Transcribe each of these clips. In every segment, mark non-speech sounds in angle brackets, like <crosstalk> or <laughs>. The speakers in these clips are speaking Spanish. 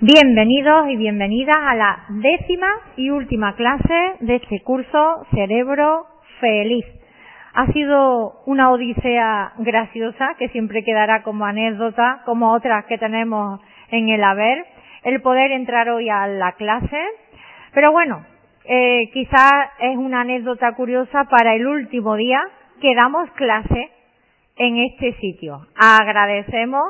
Bienvenidos y bienvenidas a la décima y última clase de este curso Cerebro Feliz. Ha sido una odisea graciosa que siempre quedará como anécdota, como otras que tenemos en el haber, el poder entrar hoy a la clase. Pero bueno, eh, quizás es una anécdota curiosa para el último día que damos clase en este sitio. Agradecemos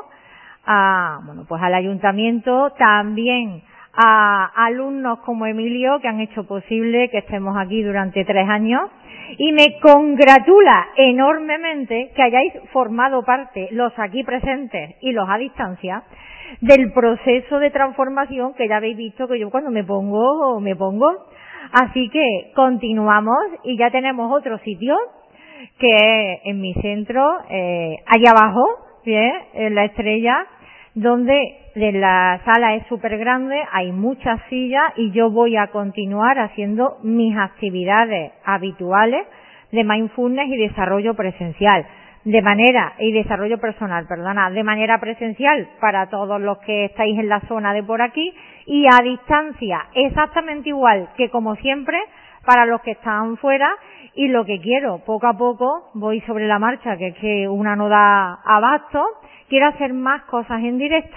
a, bueno, pues al ayuntamiento, también a alumnos como Emilio que han hecho posible que estemos aquí durante tres años y me congratula enormemente que hayáis formado parte, los aquí presentes y los a distancia, del proceso de transformación que ya habéis visto que yo cuando me pongo, me pongo. Así que continuamos y ya tenemos otro sitio que es en mi centro, eh, allá abajo, en la estrella, donde la sala es súper grande, hay muchas sillas y yo voy a continuar haciendo mis actividades habituales de mindfulness y desarrollo presencial. De manera, y desarrollo personal, perdona, de manera presencial para todos los que estáis en la zona de por aquí y a distancia exactamente igual que como siempre para los que están fuera y lo que quiero, poco a poco voy sobre la marcha, que es que una no da abasto, quiero hacer más cosas en directo.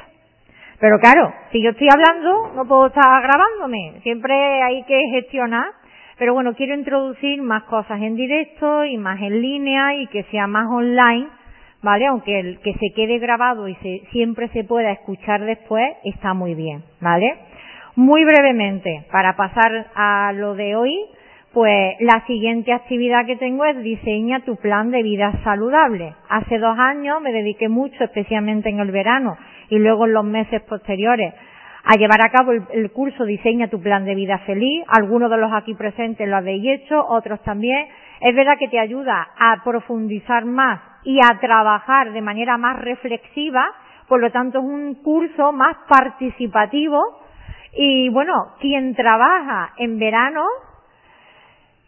Pero claro, si yo estoy hablando, no puedo estar grabándome. Siempre hay que gestionar. Pero bueno, quiero introducir más cosas en directo y más en línea y que sea más online, ¿vale? Aunque el que se quede grabado y se, siempre se pueda escuchar después, está muy bien, ¿vale? Muy brevemente, para pasar a lo de hoy, pues la siguiente actividad que tengo es diseña tu plan de vida saludable. Hace dos años me dediqué mucho, especialmente en el verano y luego en los meses posteriores, a llevar a cabo el, curso Diseña tu plan de vida feliz. Algunos de los aquí presentes lo habéis hecho, otros también. Es verdad que te ayuda a profundizar más y a trabajar de manera más reflexiva, por lo tanto es un curso más participativo y bueno, quien trabaja en verano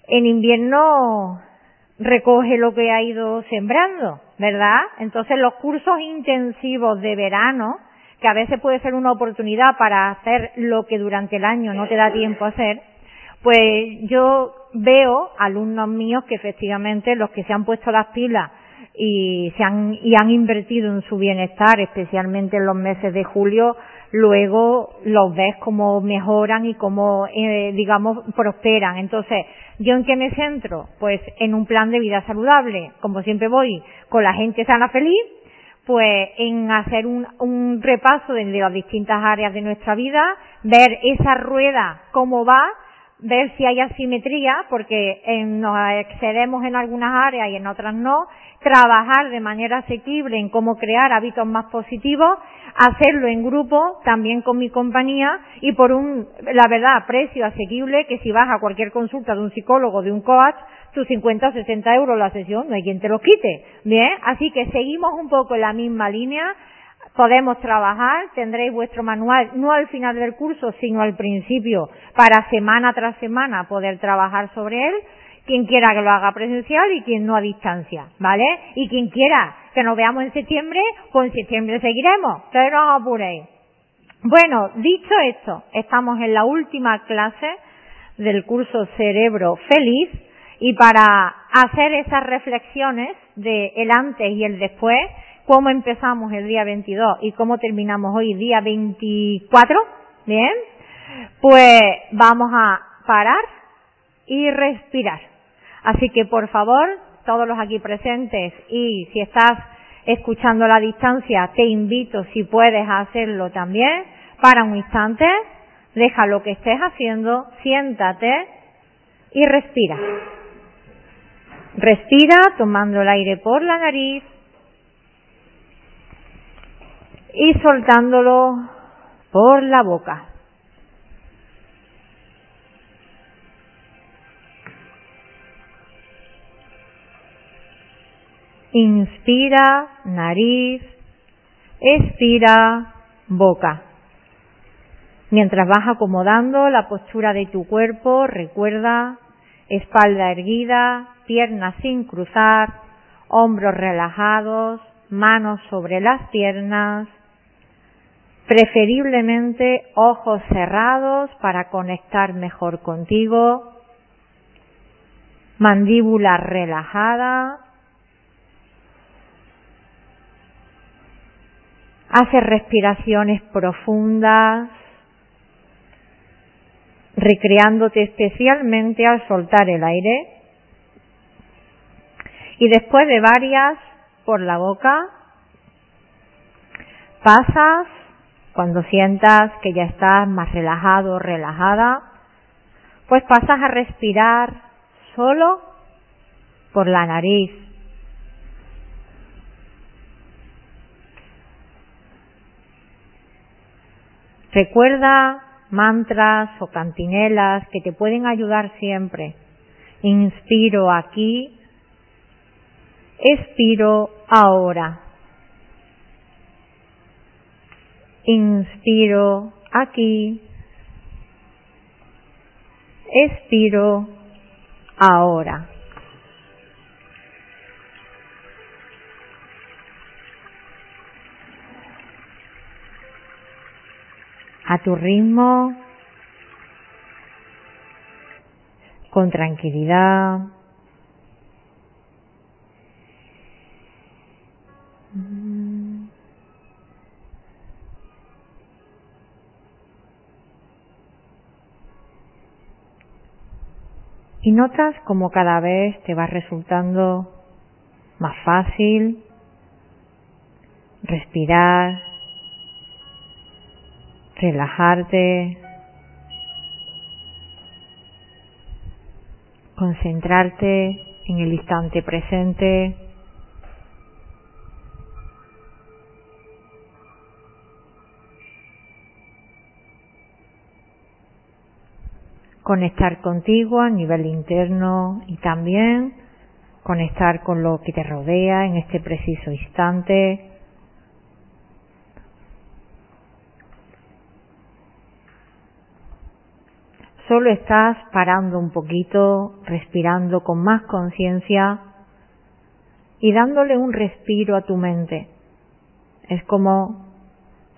en invierno recoge lo que ha ido sembrando, ¿verdad? Entonces los cursos intensivos de verano, que a veces puede ser una oportunidad para hacer lo que durante el año no te da tiempo a hacer, pues yo veo alumnos míos que efectivamente los que se han puesto las pilas y se han y han invertido en su bienestar, especialmente en los meses de julio, luego los ves como mejoran y como, eh, digamos, prosperan. Entonces, ¿yo en qué me centro? Pues en un plan de vida saludable. Como siempre voy con la gente sana feliz, pues en hacer un, un repaso de, de las distintas áreas de nuestra vida, ver esa rueda cómo va, ver si hay asimetría, porque nos excedemos en algunas áreas y en otras no, trabajar de manera asequible en cómo crear hábitos más positivos, hacerlo en grupo, también con mi compañía, y por un, la verdad, precio asequible, que si vas a cualquier consulta de un psicólogo, de un coach, tus 50 o 60 euros la sesión, no hay quien te lo quite. Bien, así que seguimos un poco en la misma línea, podemos trabajar, tendréis vuestro manual, no al final del curso, sino al principio, para semana tras semana poder trabajar sobre él, quien quiera que lo haga presencial y quien no a distancia, ¿vale? Y quien quiera que nos veamos en septiembre, en septiembre seguiremos, pero no os apuréis. Bueno, dicho esto, estamos en la última clase del curso Cerebro Feliz y para hacer esas reflexiones de el antes y el después, cómo empezamos el día 22 y cómo terminamos hoy día 24, ¿bien? Pues vamos a parar y respirar. Así que por favor, todos los aquí presentes y si estás escuchando a la distancia, te invito, si puedes, a hacerlo también. Para un instante, deja lo que estés haciendo, siéntate y respira. Respira tomando el aire por la nariz y soltándolo por la boca. Inspira, nariz, expira, boca. Mientras vas acomodando la postura de tu cuerpo, recuerda espalda erguida, piernas sin cruzar, hombros relajados, manos sobre las piernas, preferiblemente ojos cerrados para conectar mejor contigo, mandíbula relajada, hace respiraciones profundas, recreándote especialmente al soltar el aire. Y después de varias por la boca, pasas cuando sientas que ya estás más relajado o relajada, pues pasas a respirar solo por la nariz. Recuerda mantras o cantinelas que te pueden ayudar siempre. Inspiro aquí, expiro ahora. Inspiro aquí, expiro ahora. a tu ritmo, con tranquilidad. Y notas como cada vez te va resultando más fácil respirar relajarte, concentrarte en el instante presente. Conectar contigo a nivel interno y también conectar con lo que te rodea en este preciso instante. solo estás parando un poquito, respirando con más conciencia y dándole un respiro a tu mente. Es como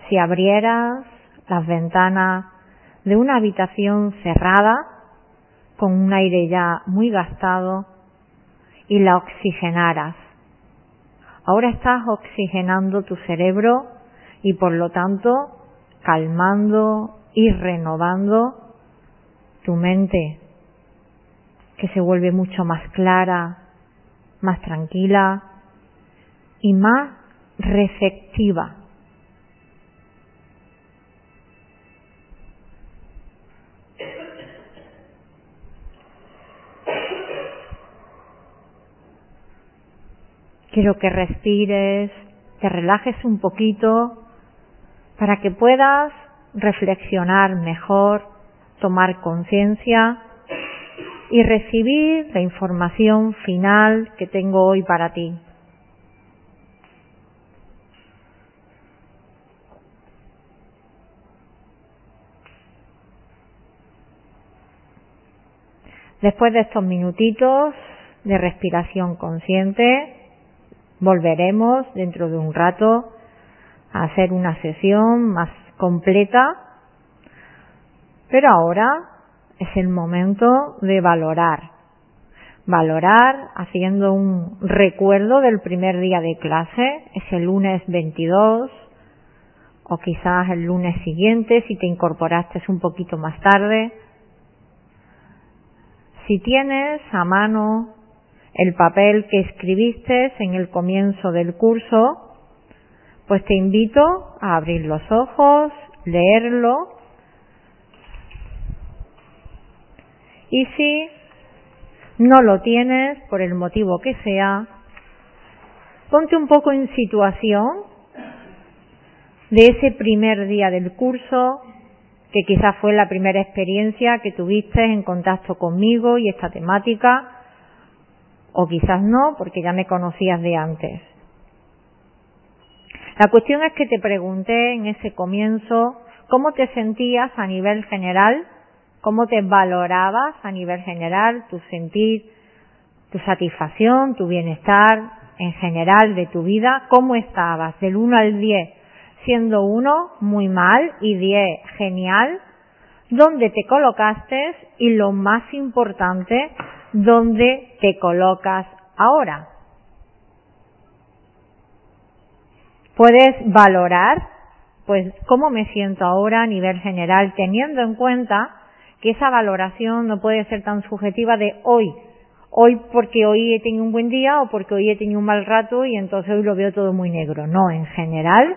si abrieras las ventanas de una habitación cerrada con un aire ya muy gastado y la oxigenaras. Ahora estás oxigenando tu cerebro y por lo tanto calmando y renovando tu mente que se vuelve mucho más clara, más tranquila y más receptiva. Quiero que respires, te relajes un poquito para que puedas reflexionar mejor tomar conciencia y recibir la información final que tengo hoy para ti. Después de estos minutitos de respiración consciente, volveremos dentro de un rato a hacer una sesión más completa pero ahora es el momento de valorar. Valorar haciendo un recuerdo del primer día de clase, es el lunes 22 o quizás el lunes siguiente si te incorporaste un poquito más tarde. Si tienes a mano el papel que escribiste en el comienzo del curso, pues te invito a abrir los ojos, leerlo. Y si no lo tienes, por el motivo que sea, ponte un poco en situación de ese primer día del curso, que quizás fue la primera experiencia que tuviste en contacto conmigo y esta temática, o quizás no, porque ya me conocías de antes. La cuestión es que te pregunté en ese comienzo cómo te sentías a nivel general, cómo te valorabas a nivel general, tu sentir, tu satisfacción, tu bienestar en general de tu vida, cómo estabas del 1 al 10, siendo 1 muy mal y 10 genial, dónde te colocaste y lo más importante, dónde te colocas ahora. Puedes valorar, pues, cómo me siento ahora a nivel general, teniendo en cuenta que esa valoración no puede ser tan subjetiva de hoy. Hoy porque hoy he tenido un buen día o porque hoy he tenido un mal rato y entonces hoy lo veo todo muy negro. No, en general,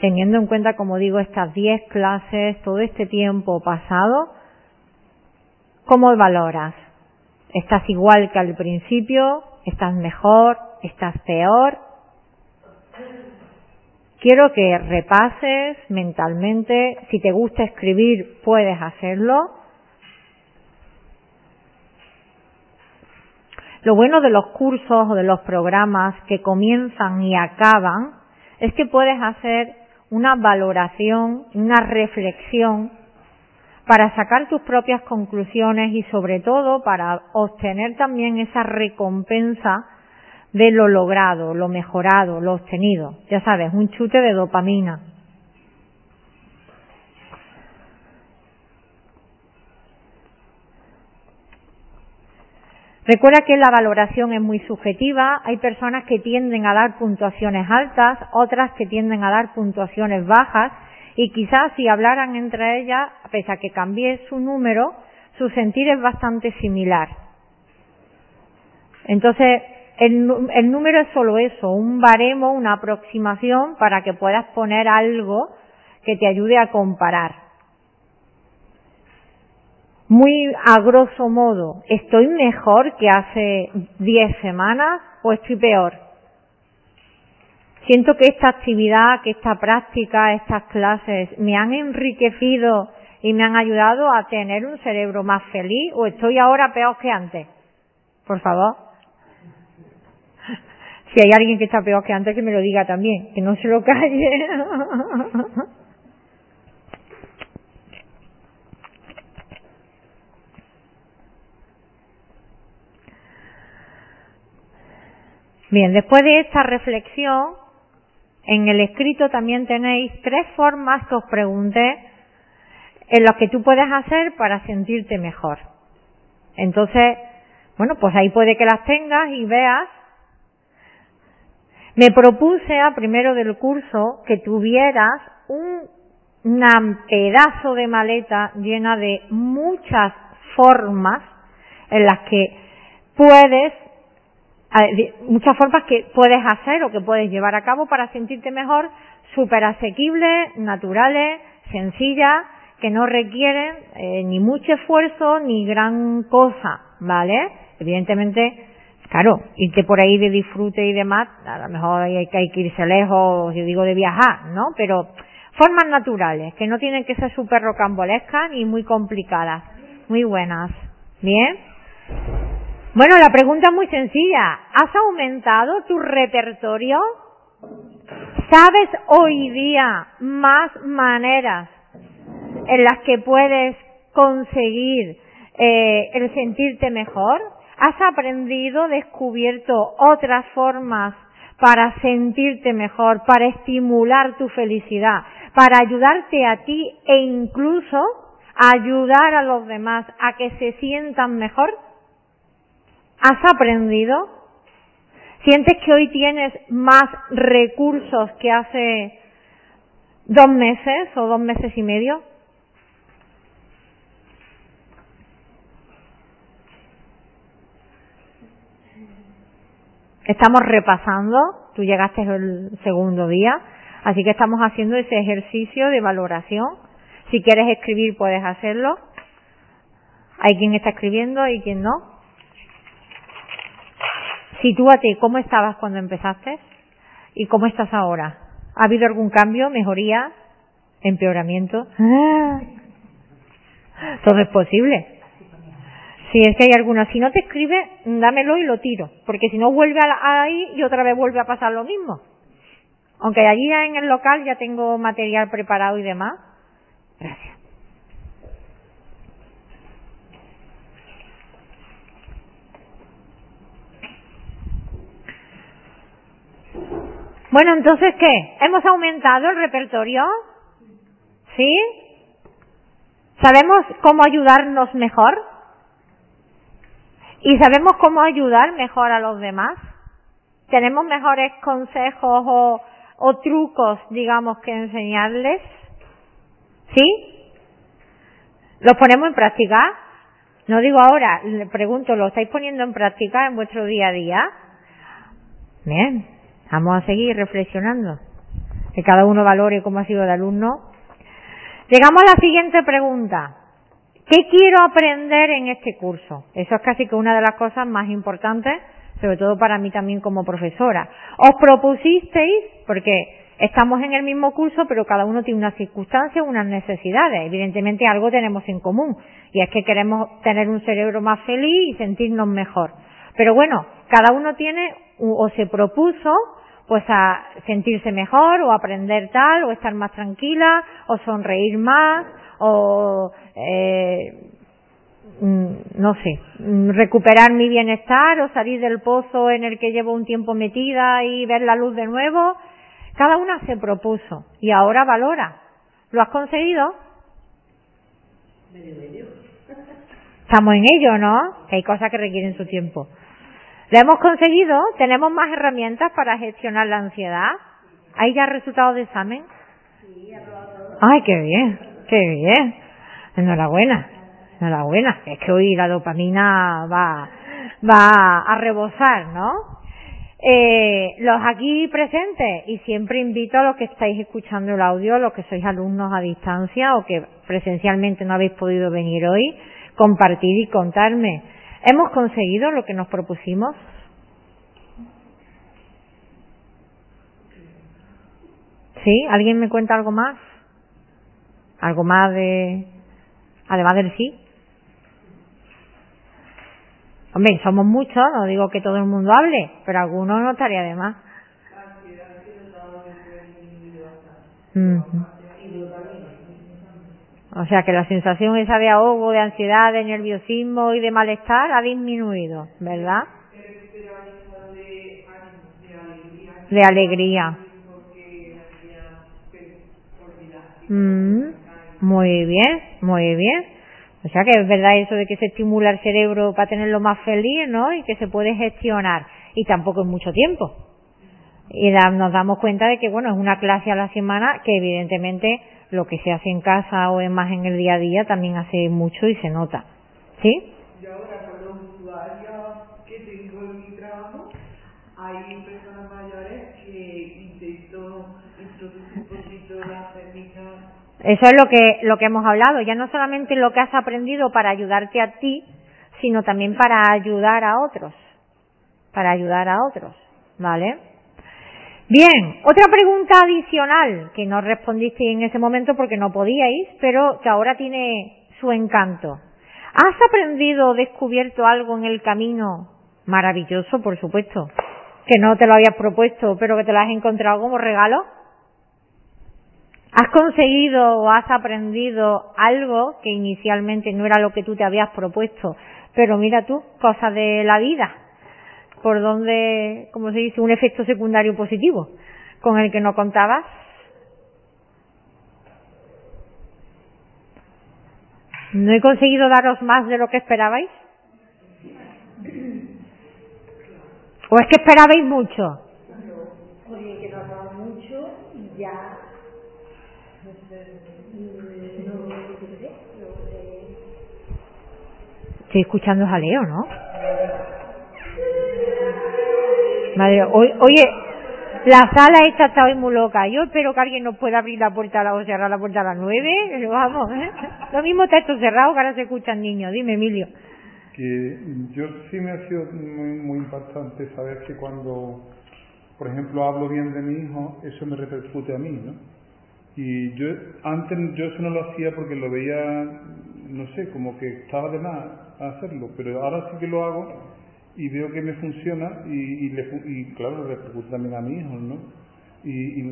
teniendo en cuenta, como digo, estas 10 clases, todo este tiempo pasado, ¿cómo valoras? ¿Estás igual que al principio? ¿Estás mejor? ¿Estás peor? Quiero que repases mentalmente, si te gusta escribir puedes hacerlo. Lo bueno de los cursos o de los programas que comienzan y acaban es que puedes hacer una valoración, una reflexión para sacar tus propias conclusiones y sobre todo para obtener también esa recompensa de lo logrado, lo mejorado, lo obtenido. Ya sabes, un chute de dopamina. Recuerda que la valoración es muy subjetiva. Hay personas que tienden a dar puntuaciones altas, otras que tienden a dar puntuaciones bajas y quizás si hablaran entre ellas, pese a que cambie su número, su sentir es bastante similar. Entonces, el, el, número es solo eso, un baremo, una aproximación para que puedas poner algo que te ayude a comparar. Muy a grosso modo, ¿estoy mejor que hace 10 semanas o estoy peor? Siento que esta actividad, que esta práctica, estas clases me han enriquecido y me han ayudado a tener un cerebro más feliz o estoy ahora peor que antes. Por favor. <laughs> Si hay alguien que está peor que antes, que me lo diga también, que no se lo calle. <laughs> Bien, después de esta reflexión, en el escrito también tenéis tres formas que os pregunté en las que tú puedes hacer para sentirte mejor. Entonces, bueno, pues ahí puede que las tengas y veas me propuse a primero del curso que tuvieras un, pedazo de maleta llena de muchas formas en las que puedes muchas formas que puedes hacer o que puedes llevar a cabo para sentirte mejor, súper asequibles, naturales, sencillas, que no requieren eh, ni mucho esfuerzo ni gran cosa, ¿vale? Evidentemente Claro, irte por ahí de disfrute y demás, a lo mejor hay que, hay que irse lejos, yo digo de viajar, ¿no? Pero formas naturales, que no tienen que ser súper rocambolescas ni muy complicadas, muy buenas. ¿Bien? Bueno, la pregunta es muy sencilla. ¿Has aumentado tu repertorio? ¿Sabes hoy día más maneras en las que puedes conseguir eh, el sentirte mejor? ¿Has aprendido, descubierto otras formas para sentirte mejor, para estimular tu felicidad, para ayudarte a ti e incluso ayudar a los demás a que se sientan mejor? ¿Has aprendido? ¿Sientes que hoy tienes más recursos que hace dos meses o dos meses y medio? Estamos repasando, tú llegaste el segundo día, así que estamos haciendo ese ejercicio de valoración. Si quieres escribir puedes hacerlo. Hay quien está escribiendo y quien no. Sitúate cómo estabas cuando empezaste y cómo estás ahora. ¿Ha habido algún cambio, mejoría, empeoramiento? Todo es posible. Si es que hay alguna, si no te escribe, dámelo y lo tiro, porque si no vuelve ahí y otra vez vuelve a pasar lo mismo. Aunque allí en el local ya tengo material preparado y demás. Gracias. Bueno, entonces, ¿qué? ¿Hemos aumentado el repertorio? ¿Sí? ¿Sabemos cómo ayudarnos mejor? ¿Y sabemos cómo ayudar mejor a los demás? ¿Tenemos mejores consejos o, o trucos, digamos, que enseñarles? ¿Sí? ¿Los ponemos en práctica? No digo ahora, le pregunto, ¿lo estáis poniendo en práctica en vuestro día a día? Bien, vamos a seguir reflexionando. Que cada uno valore cómo ha sido de alumno. Llegamos a la siguiente pregunta. ¿Qué quiero aprender en este curso? Eso es casi que una de las cosas más importantes, sobre todo para mí también como profesora. Os propusisteis, porque estamos en el mismo curso, pero cada uno tiene unas circunstancias, unas necesidades. Evidentemente algo tenemos en común, y es que queremos tener un cerebro más feliz y sentirnos mejor. Pero bueno, cada uno tiene o se propuso pues a sentirse mejor o aprender tal o estar más tranquila o sonreír más o eh, mm, no sé, mm, recuperar mi bienestar o salir del pozo en el que llevo un tiempo metida y ver la luz de nuevo. Cada una se propuso y ahora valora. ¿Lo has conseguido? Estamos en ello, ¿no? Que hay cosas que requieren su tiempo. ¿Lo hemos conseguido? ¿Tenemos más herramientas para gestionar la ansiedad? ¿Hay ya resultados de examen? Ay, qué bien. Qué bien. Enhorabuena. Enhorabuena. Es que hoy la dopamina va, va a rebosar, ¿no? Eh, los aquí presentes, y siempre invito a los que estáis escuchando el audio, los que sois alumnos a distancia o que presencialmente no habéis podido venir hoy, compartir y contarme. ¿Hemos conseguido lo que nos propusimos? ¿Sí? ¿Alguien me cuenta algo más? algo más de, además del sí. Hombre, somos muchos, no digo que todo el mundo hable, pero algunos no estaría de más. O sea que la sensación esa de ahogo, de ansiedad, de nerviosismo y de malestar ha disminuido, ¿verdad? De alegría. Mm. Muy bien, muy bien. O sea que es verdad eso de que se estimula el cerebro para tenerlo más feliz, ¿no? Y que se puede gestionar. Y tampoco en mucho tiempo. Y nos damos cuenta de que, bueno, es una clase a la semana que evidentemente lo que se hace en casa o es más en el día a día también hace mucho y se nota. ¿Sí? Y ahora con los usuarios que tengo en mi trabajo, hay personas mayores que intento introducir un poquito la técnica eso es lo que, lo que hemos hablado, ya no solamente lo que has aprendido para ayudarte a ti, sino también para ayudar a otros, para ayudar a otros, ¿vale? Bien, otra pregunta adicional que no respondisteis en ese momento porque no podíais, pero que ahora tiene su encanto. ¿Has aprendido o descubierto algo en el camino? Maravilloso, por supuesto. Que no te lo habías propuesto, pero que te lo has encontrado como regalo. ¿Has conseguido o has aprendido algo que inicialmente no era lo que tú te habías propuesto? Pero mira tú, cosas de la vida, por donde, como se dice, un efecto secundario positivo con el que no contabas. ¿No he conseguido daros más de lo que esperabais? ¿O es que esperabais mucho? Y ya Estoy escuchando jaleo, ¿no? Madre, oye, la sala esta está hoy muy loca. Yo espero que alguien nos pueda abrir la puerta a o cerrar la puerta a las nueve. Vamos, ¿eh? Lo mismo está esto cerrado que ahora se escuchan niños. Dime, Emilio. Que yo sí me ha sido muy, muy impactante saber que cuando por ejemplo, hablo bien de mi hijo, eso me repercute a mí, ¿no? Y yo antes yo eso no lo hacía porque lo veía, no sé, como que estaba de más hacerlo, pero ahora sí que lo hago y veo que me funciona y, y, le, y claro, repercute también a mi hijo, ¿no? Y, y,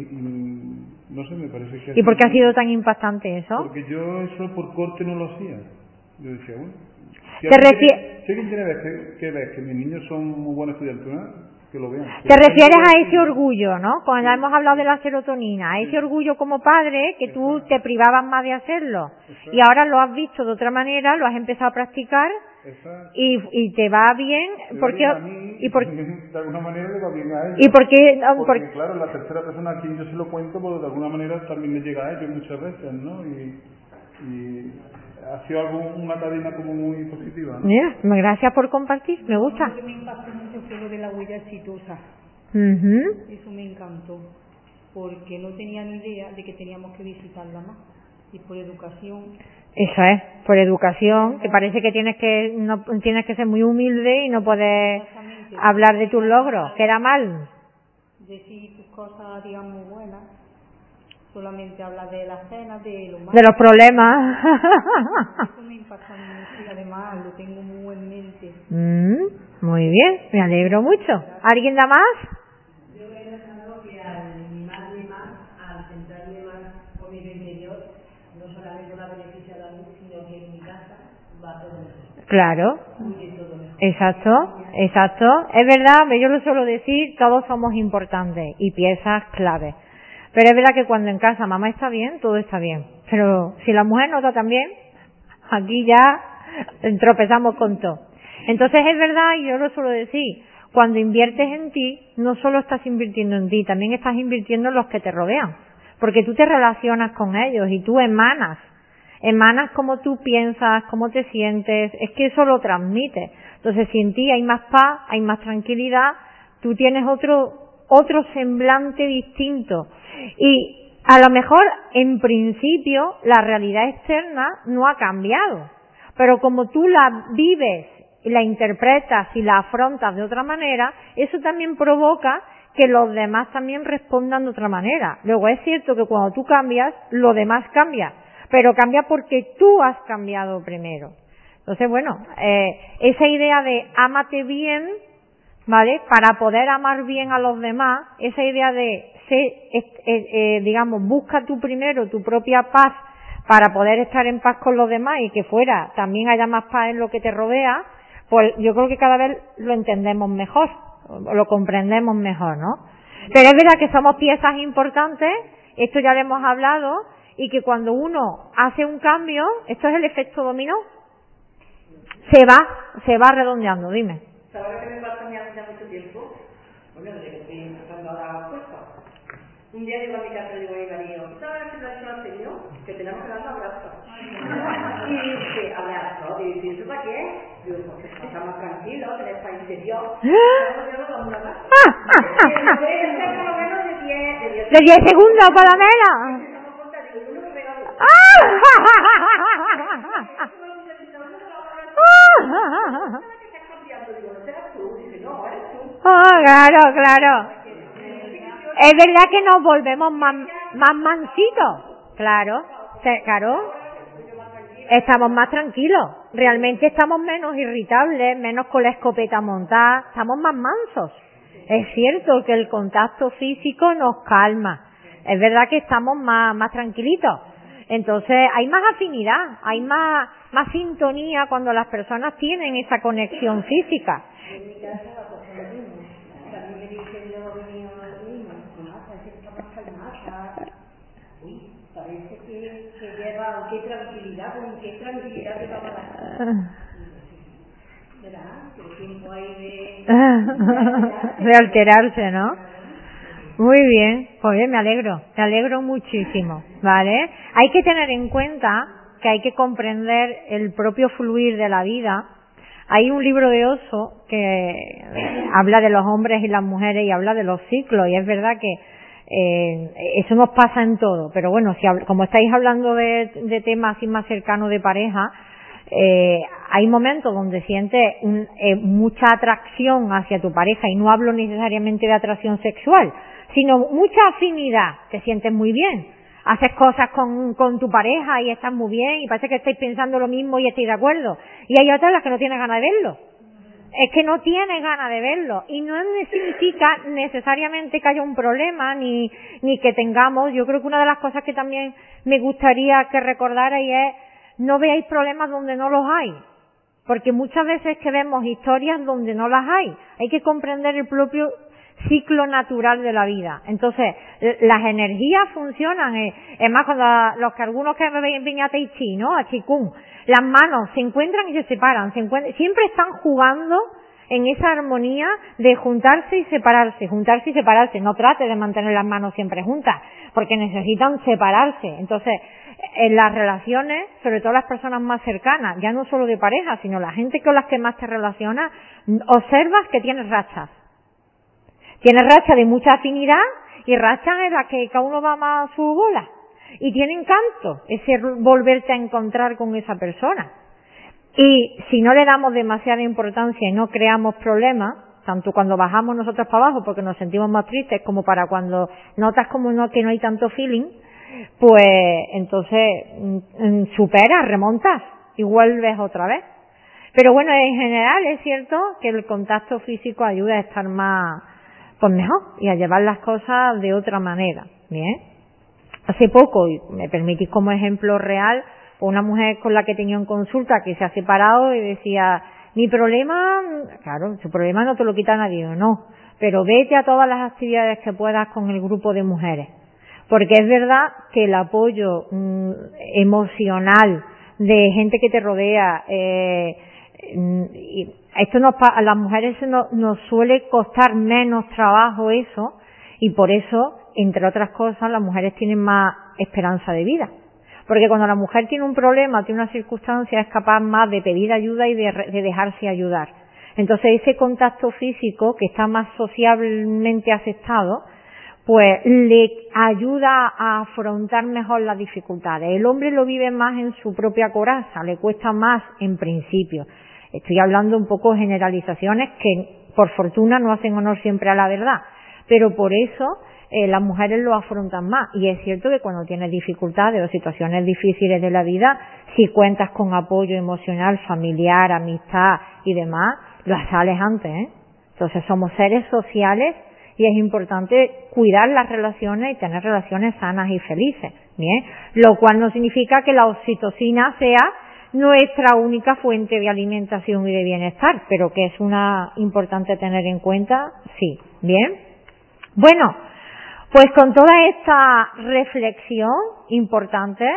no sé, me parece que... ¿Y por qué ha sido tan impactante eso? Porque yo eso por corte no lo hacía. Yo decía, bueno... Si ¿Te refieres...? Si alguien tiene que, que ver que mis niños son muy buenos estudiantes, que lo vean. Te refieres a ese orgullo, ¿no? Cuando hemos hablado de la serotonina, a ese orgullo como padre que tú te privabas más de hacerlo y ahora lo has visto de otra manera, lo has empezado a practicar y, y te va bien porque y por <laughs> de alguna manera le va bien a ellos y porque, porque claro la tercera persona a quien yo se lo cuento pues de alguna manera también le llega a ellos muchas veces no y, y ha sido algo una cadena como muy positiva ¿no? mira gracias por compartir me gusta. Que me impactó mucho fue lo de la huella exitosa. Uh eso me encantó porque no tenía ni idea de que teníamos que visitarla más. Y por educación eso es, por educación, que parece que tienes que no tienes que ser muy humilde y no puedes hablar de tus logros, queda mal. Decir tus cosas, digamos, buenas, solamente hablar de las cenas, de lo malo. De los problemas. Eso me impacta mucho y además lo tengo muy en mente. Mm, muy bien, me alegro mucho. ¿Alguien da más? Yo he pensado que al mimarme más, al centrarme más con mi interior, no solamente la beneficia a la luz, sino que en mi casa va todo mejor. Claro. Exacto, exacto. Es verdad, yo lo suelo decir, todos somos importantes y piezas clave. Pero es verdad que cuando en casa mamá está bien, todo está bien. Pero si la mujer no está tan bien, aquí ya tropezamos con todo. Entonces es verdad, y yo lo suelo decir, cuando inviertes en ti, no solo estás invirtiendo en ti, también estás invirtiendo en los que te rodean. Porque tú te relacionas con ellos y tú emanas. Emanas cómo tú piensas, cómo te sientes, es que eso lo transmite. Entonces si en ti hay más paz, hay más tranquilidad, tú tienes otro, otro semblante distinto. Y a lo mejor en principio la realidad externa no ha cambiado. Pero como tú la vives y la interpretas y la afrontas de otra manera, eso también provoca que los demás también respondan de otra manera. Luego es cierto que cuando tú cambias, lo demás cambia, pero cambia porque tú has cambiado primero. Entonces, bueno, eh, esa idea de ámate bien, ¿vale? Para poder amar bien a los demás, esa idea de, ser, eh, eh, digamos, busca tú primero tu propia paz para poder estar en paz con los demás y que fuera también haya más paz en lo que te rodea, pues yo creo que cada vez lo entendemos mejor, lo comprendemos mejor, ¿no? Pero es verdad que somos piezas importantes, esto ya lo hemos hablado, y que cuando uno hace un cambio, esto es el efecto dominó, se va, se va redondeando, dime. ¿Sabes qué me pasa a mí hace ya mucho tiempo? Bueno, desde que estoy empezando ahora a puesto. Un día llego a mi casa y digo a mi marido, ¿sabes qué te ha dicho el Señor? Que tenemos que darnos abrazos. y dice, abrazo, y dice, ¿eso para qué? Digo, porque está más tranquilo, que el país <laughs> <laughs> por lo menos de 10 de 10 ¿De 10 segundos, Palamela? Damos cuenta, <laughs> Oh, claro, claro. Es verdad que nos volvemos más, más mansitos. Claro, claro. Estamos más tranquilos. Realmente estamos menos irritables, menos con la escopeta montada. Estamos más mansos. Es cierto que el contacto físico nos calma. Es verdad que estamos más, más tranquilitos. Entonces hay más afinidad, hay más, más sintonía cuando las personas tienen esa conexión física. Parece que está más calmada. Uy, parece que, que lleva, qué tranquilidad, con qué tranquilidad te va a la <laughs> ¿Verdad? Que el tiempo ahí de... de alterarse, ¿no? Muy bien, bien, me alegro, me alegro muchísimo, ¿vale? Hay que tener en cuenta que hay que comprender el propio fluir de la vida. Hay un libro de Oso que habla de los hombres y las mujeres y habla de los ciclos y es verdad que eh, eso nos pasa en todo, pero bueno, si como estáis hablando de, temas así más cercanos de pareja, eh, hay momentos donde sientes eh, mucha atracción hacia tu pareja y no hablo necesariamente de atracción sexual, sino mucha afinidad, te sientes muy bien, haces cosas con, con tu pareja y estás muy bien y parece que estáis pensando lo mismo y estáis de acuerdo. Y hay otras las que no tienes ganas de verlo. Es que no tienes ganas de verlo. Y no significa necesariamente que haya un problema ni, ni que tengamos. Yo creo que una de las cosas que también me gustaría que recordarais es no veáis problemas donde no los hay. Porque muchas veces que vemos historias donde no las hay. Hay que comprender el propio ciclo natural de la vida. Entonces, las energías funcionan. Eh, es más, cuando los que algunos que me ven a Tai Chi, ¿no? A Chikung, las manos se encuentran y se separan. Se siempre están jugando en esa armonía de juntarse y separarse, juntarse y separarse. No trate de mantener las manos siempre juntas, porque necesitan separarse. Entonces, en las relaciones, sobre todo las personas más cercanas, ya no solo de pareja, sino la gente con las que más te relacionas, observas que tienes rachas tiene racha de mucha afinidad y racha en la que cada uno va más a su bola. Y tiene encanto ese volverte a encontrar con esa persona. Y si no le damos demasiada importancia y no creamos problemas, tanto cuando bajamos nosotros para abajo porque nos sentimos más tristes como para cuando notas como no, que no hay tanto feeling, pues entonces mm, mm, superas, remontas y vuelves otra vez. Pero bueno, en general es cierto que el contacto físico ayuda a estar más, pues mejor y a llevar las cosas de otra manera. Bien. Hace poco, y me permitís como ejemplo real, una mujer con la que tenía en consulta que se ha separado y decía, mi problema, claro, su problema no te lo quita nadie, no, pero vete a todas las actividades que puedas con el grupo de mujeres. Porque es verdad que el apoyo mm, emocional de gente que te rodea, eh, esto nos, a las mujeres nos, suele costar menos trabajo eso y por eso, entre otras cosas, las mujeres tienen más esperanza de vida. Porque cuando la mujer tiene un problema, tiene una circunstancia, es capaz más de pedir ayuda y de, de dejarse ayudar. Entonces ese contacto físico, que está más socialmente aceptado, pues le ayuda a afrontar mejor las dificultades. El hombre lo vive más en su propia coraza, le cuesta más en principio. Estoy hablando un poco generalizaciones que por fortuna no hacen honor siempre a la verdad, pero por eso eh, las mujeres lo afrontan más. Y es cierto que cuando tienes dificultades o situaciones difíciles de la vida, si cuentas con apoyo emocional, familiar, amistad y demás, las sales antes. ¿eh? Entonces somos seres sociales y es importante cuidar las relaciones y tener relaciones sanas y felices. Bien, lo cual no significa que la oxitocina sea nuestra única fuente de alimentación y de bienestar, pero que es una importante tener en cuenta, sí. Bien. Bueno, pues con toda esta reflexión importante,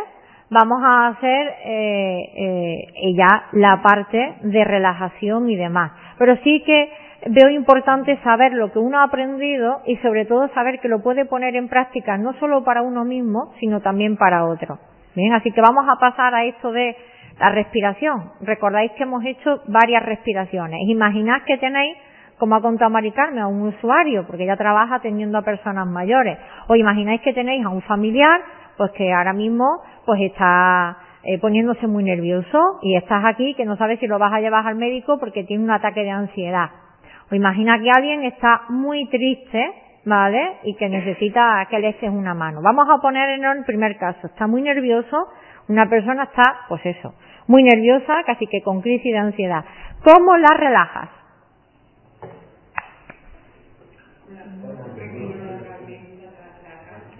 vamos a hacer eh, eh, ya la parte de relajación y demás. Pero sí que veo importante saber lo que uno ha aprendido y sobre todo saber que lo puede poner en práctica no solo para uno mismo, sino también para otro. Bien, así que vamos a pasar a esto de la respiración. Recordáis que hemos hecho varias respiraciones. Imaginad que tenéis, como ha contado Mari Carmen, a un usuario, porque ella trabaja atendiendo a personas mayores. O imagináis que tenéis a un familiar, pues que ahora mismo, pues está eh, poniéndose muy nervioso y estás aquí que no sabes si lo vas a llevar al médico porque tiene un ataque de ansiedad. O imagina que alguien está muy triste, ¿vale? Y que necesita que le eches una mano. Vamos a poner en el primer caso. Está muy nervioso, una persona está, pues eso, muy nerviosa, casi que con crisis de ansiedad. ¿Cómo la relajas?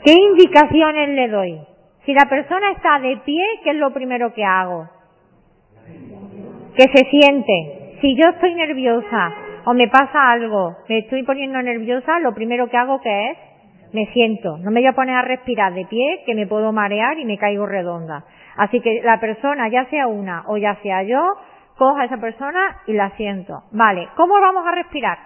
¿Qué indicaciones le doy? Si la persona está de pie, ¿qué es lo primero que hago? Que se siente. Si yo estoy nerviosa o me pasa algo, me estoy poniendo nerviosa, lo primero que hago que es me siento. No me voy a poner a respirar de pie, que me puedo marear y me caigo redonda. Así que la persona, ya sea una o ya sea yo, coja a esa persona y la siento. Vale, ¿cómo vamos a respirar?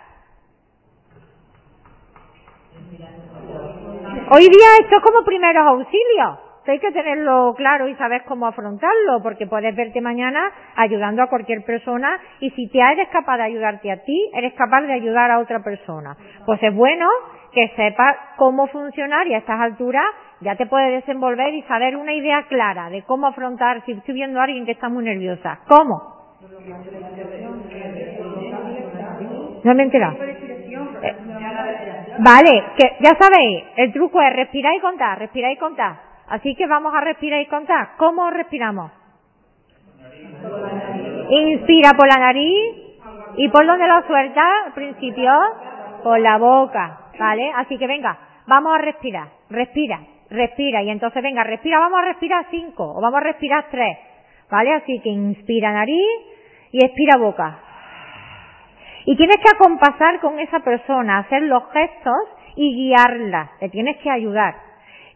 Hoy día esto es como primeros auxilios. Hay que tenerlo claro y saber cómo afrontarlo, porque puedes verte mañana ayudando a cualquier persona y si te eres capaz de ayudarte a ti, eres capaz de ayudar a otra persona. Pues es bueno que sepas cómo funcionar y a estas alturas ya te puedes desenvolver y saber una idea clara de cómo afrontar si estoy viendo a alguien que está muy nerviosa. ¿Cómo? No me he enterado. Eh, vale, que ya sabéis, el truco es respirar y contar, respirar y contar. Así que vamos a respirar y contar. ¿Cómo respiramos? Inspira por la nariz y por donde lo suelta al principio, por la boca, ¿vale? Así que venga, vamos a respirar, respira, respira y entonces venga, respira, vamos a respirar cinco o vamos a respirar tres, ¿vale? Así que inspira nariz y expira boca. Y tienes que acompasar con esa persona, hacer los gestos y guiarla, te tienes que ayudar.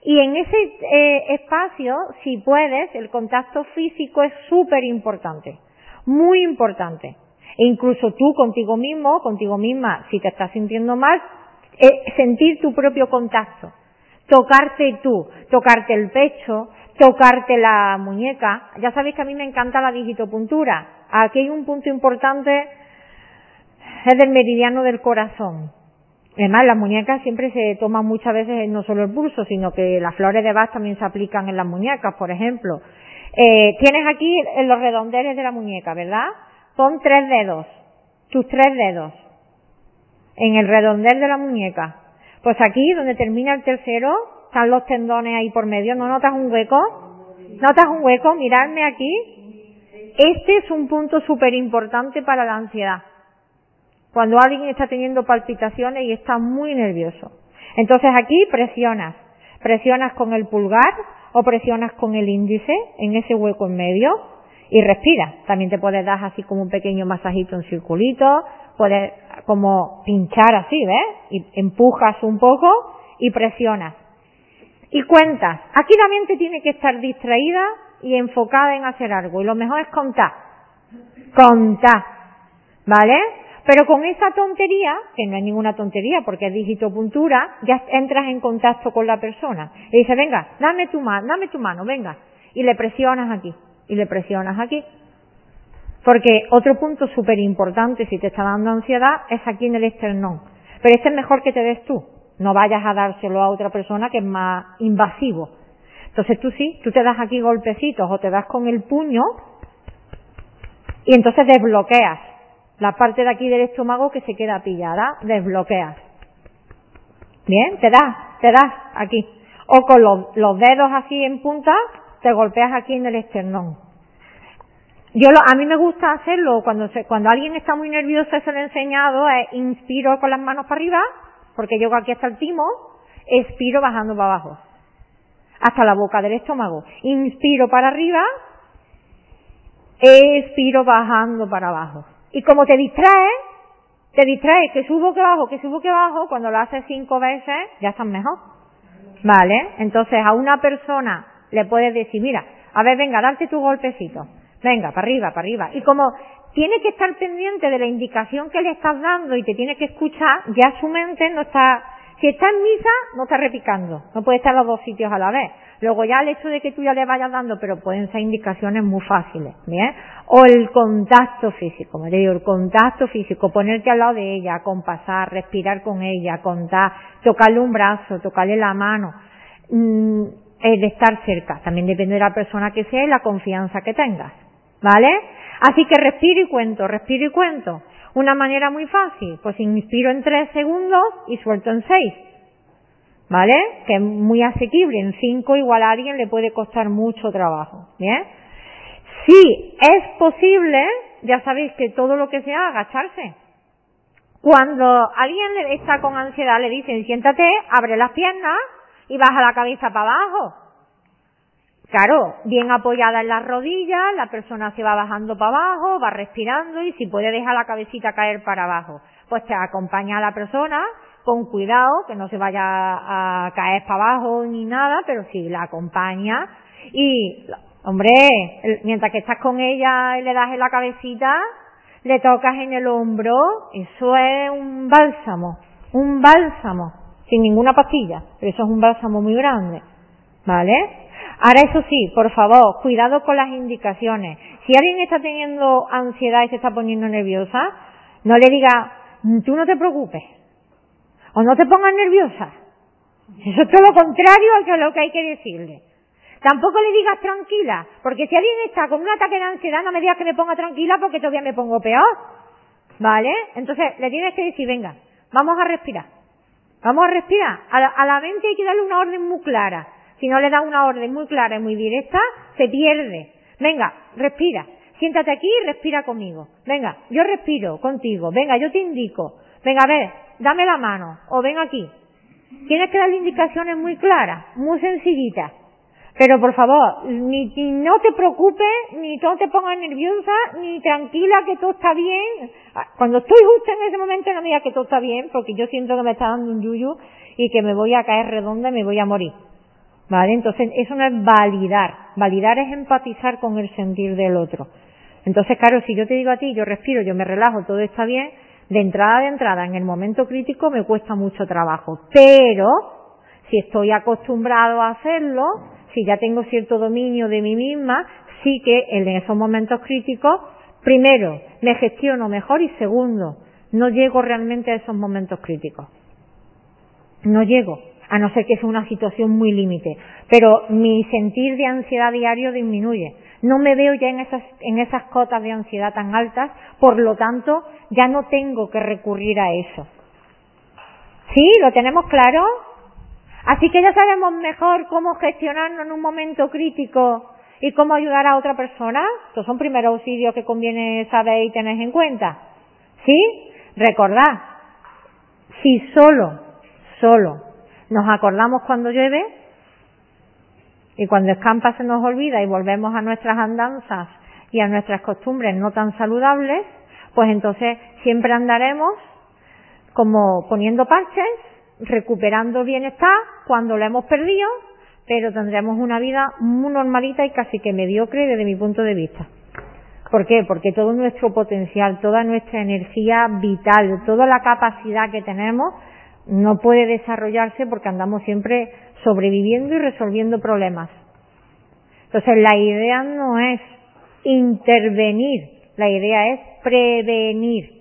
Y en ese eh, espacio, si puedes, el contacto físico es súper importante, muy importante. E incluso tú contigo mismo, contigo misma, si te estás sintiendo mal, eh, sentir tu propio contacto. Tocarte tú, tocarte el pecho, tocarte la muñeca. Ya sabéis que a mí me encanta la digitopuntura. Aquí hay un punto importante, es del meridiano del corazón. Además, las muñecas siempre se toman muchas veces no solo el pulso, sino que las flores de Bach también se aplican en las muñecas, por ejemplo. Eh, tienes aquí los redondeles de la muñeca, ¿verdad? Pon tres dedos, tus tres dedos, en el redondel de la muñeca. Pues aquí, donde termina el tercero, están los tendones ahí por medio. ¿No notas un hueco? ¿Notas un hueco? Miradme aquí. Este es un punto súper importante para la ansiedad. Cuando alguien está teniendo palpitaciones y está muy nervioso. Entonces aquí presionas. Presionas con el pulgar o presionas con el índice en ese hueco en medio y respira. También te puedes dar así como un pequeño masajito en circulito, puedes como pinchar así, ¿ves? Y empujas un poco y presionas. Y cuentas. Aquí la mente tiene que estar distraída y enfocada en hacer algo. Y lo mejor es contar. Contar. ¿Vale? Pero con esa tontería, que no es ninguna tontería porque es digitopuntura, ya entras en contacto con la persona. Y dice, venga, dame tu mano, dame tu mano, venga. Y le presionas aquí y le presionas aquí. Porque otro punto súper importante si te está dando ansiedad es aquí en el esternón. Pero este es mejor que te des tú. No vayas a dárselo a otra persona que es más invasivo. Entonces tú sí, tú te das aquí golpecitos o te das con el puño y entonces desbloqueas la parte de aquí del estómago que se queda pillada, desbloqueas. Bien, te das, te das aquí. O con los, los dedos así en punta, te golpeas aquí en el esternón. Yo lo, a mí me gusta hacerlo cuando se, cuando alguien está muy nervioso, eso lo he enseñado, es inspiro con las manos para arriba, porque llego aquí hasta el timo, expiro bajando para abajo, hasta la boca del estómago. Inspiro para arriba, expiro bajando para abajo. Y como te distraes, te distraes, que subo, que bajo, que subo, que bajo, cuando lo haces cinco veces, ya estás mejor. ¿Vale? Entonces a una persona le puedes decir, mira, a ver, venga, darte tu golpecito. Venga, para arriba, para arriba. Y como tiene que estar pendiente de la indicación que le estás dando y te tiene que escuchar, ya su mente no está, si está en misa, no está repicando. No puede estar en los dos sitios a la vez. Luego ya el hecho de que tú ya le vayas dando, pero pueden ser indicaciones muy fáciles, ¿bien? O el contacto físico, me digo, el contacto físico, ponerte al lado de ella, compasar, respirar con ella, contar, tocarle un brazo, tocarle la mano. Mm, de estar cerca. También depende de la persona que sea y la confianza que tengas. ¿Vale? Así que respiro y cuento, respiro y cuento. Una manera muy fácil, pues inspiro en tres segundos y suelto en seis. ¿Vale? Que es muy asequible. En cinco igual a alguien le puede costar mucho trabajo. ¿Bien? Si es posible, ya sabéis que todo lo que sea agacharse. Cuando alguien está con ansiedad le dicen siéntate, abre las piernas y baja la cabeza para abajo. Claro, bien apoyada en las rodillas, la persona se va bajando para abajo, va respirando y si puede dejar la cabecita caer para abajo. Pues te acompaña a la persona con cuidado, que no se vaya a caer para abajo ni nada, pero sí la acompaña y, hombre, mientras que estás con ella y le das en la cabecita, le tocas en el hombro, eso es un bálsamo, un bálsamo sin ninguna pastilla, pero eso es un bálsamo muy grande, ¿vale? Ahora eso sí, por favor, cuidado con las indicaciones. Si alguien está teniendo ansiedad y se está poniendo nerviosa, no le diga, tú no te preocupes, o no te pongas nerviosa, Eso es todo lo contrario a lo que hay que decirle. Tampoco le digas tranquila, porque si alguien está con un ataque de ansiedad, no me digas que me ponga tranquila porque todavía me pongo peor. ¿Vale? Entonces le tienes que decir, venga, vamos a respirar. Vamos a respirar. A la, a la mente hay que darle una orden muy clara. Si no le das una orden muy clara y muy directa, se pierde. Venga, respira. Siéntate aquí y respira conmigo. Venga, yo respiro contigo. Venga, yo te indico. Venga, a ver, dame la mano. O ven aquí. Tienes que darle indicaciones muy claras, muy sencillitas. Pero por favor, ni, no te preocupes, ni no te pongas nerviosa, ni tranquila que todo está bien. Ah, cuando estoy justo en ese momento no me digas que todo está bien, porque yo siento que me está dando un yuyu y que me voy a caer redonda y me voy a morir. ¿Vale? Entonces, eso no es validar. Validar es empatizar con el sentir del otro. Entonces, claro, si yo te digo a ti, yo respiro, yo me relajo, todo está bien, de entrada de entrada, en el momento crítico me cuesta mucho trabajo. Pero, si estoy acostumbrado a hacerlo, si ya tengo cierto dominio de mí misma, sí que en esos momentos críticos, primero, me gestiono mejor y segundo, no llego realmente a esos momentos críticos. No llego, a no ser que sea una situación muy límite. Pero mi sentir de ansiedad diario disminuye. No me veo ya en esas, en esas cotas de ansiedad tan altas, por lo tanto, ya no tengo que recurrir a eso. ¿Sí? ¿Lo tenemos claro? Así que ya sabemos mejor cómo gestionarnos en un momento crítico y cómo ayudar a otra persona. Estos son primeros auxilios que conviene saber y tener en cuenta. ¿Sí? Recordad, si solo, solo nos acordamos cuando llueve y cuando escampa se nos olvida y volvemos a nuestras andanzas y a nuestras costumbres no tan saludables, pues entonces siempre andaremos como poniendo parches recuperando bienestar cuando lo hemos perdido, pero tendremos una vida muy normalita y casi que mediocre desde mi punto de vista. ¿Por qué? Porque todo nuestro potencial, toda nuestra energía vital, toda la capacidad que tenemos no puede desarrollarse porque andamos siempre sobreviviendo y resolviendo problemas. Entonces la idea no es intervenir, la idea es prevenir.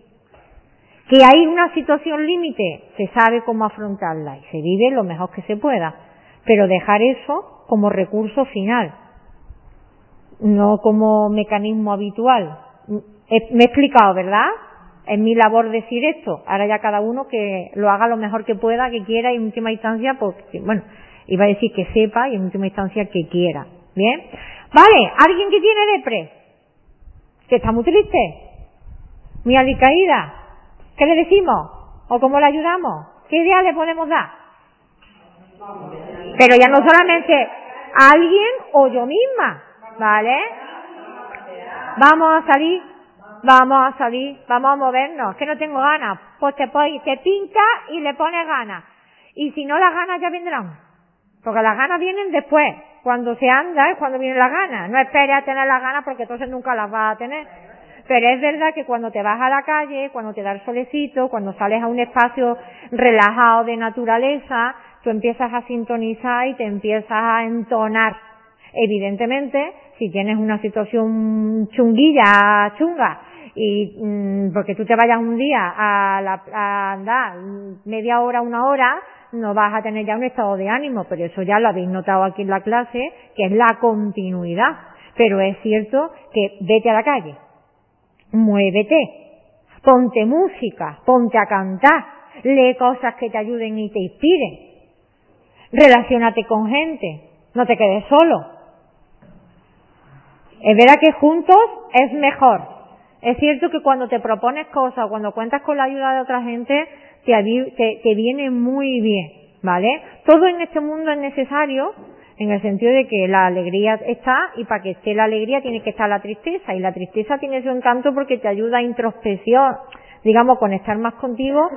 Que hay una situación límite, se sabe cómo afrontarla y se vive lo mejor que se pueda, pero dejar eso como recurso final, no como mecanismo habitual. Me he explicado, ¿verdad? Es mi labor decir esto. Ahora ya cada uno que lo haga lo mejor que pueda, que quiera y en última instancia, pues, bueno, iba a decir que sepa y en última instancia que quiera. ¿Bien? Vale, alguien que tiene depre, que está muy triste, muy alicaída, ¿Qué le decimos? ¿O cómo le ayudamos? ¿Qué idea le podemos dar? Pero ya no solamente alguien o yo misma, ¿vale? Vamos a salir, vamos a salir, vamos a movernos, que no tengo ganas. Pues te, te pinta y le pones ganas. Y si no las ganas ya vendrán. Porque las ganas vienen después. Cuando se anda es cuando vienen las ganas. No esperes a tener las ganas porque entonces nunca las vas a tener. Pero es verdad que cuando te vas a la calle, cuando te da el solecito, cuando sales a un espacio relajado de naturaleza, tú empiezas a sintonizar y te empiezas a entonar. Evidentemente, si tienes una situación chunguilla, chunga, y mm, porque tú te vayas un día a, la, a andar media hora, una hora, no vas a tener ya un estado de ánimo, pero eso ya lo habéis notado aquí en la clase, que es la continuidad. Pero es cierto que vete a la calle, muévete, ponte música, ponte a cantar, lee cosas que te ayuden y te inspiren, relacionate con gente, no te quedes solo. Es verdad que juntos es mejor. Es cierto que cuando te propones cosas, cuando cuentas con la ayuda de otra gente, te, te, viene muy bien, ¿vale? Todo en este mundo es necesario, en el sentido de que la alegría está y para que esté la alegría tiene que estar la tristeza y la tristeza tiene su encanto porque te ayuda a introspección, digamos, conectar más contigo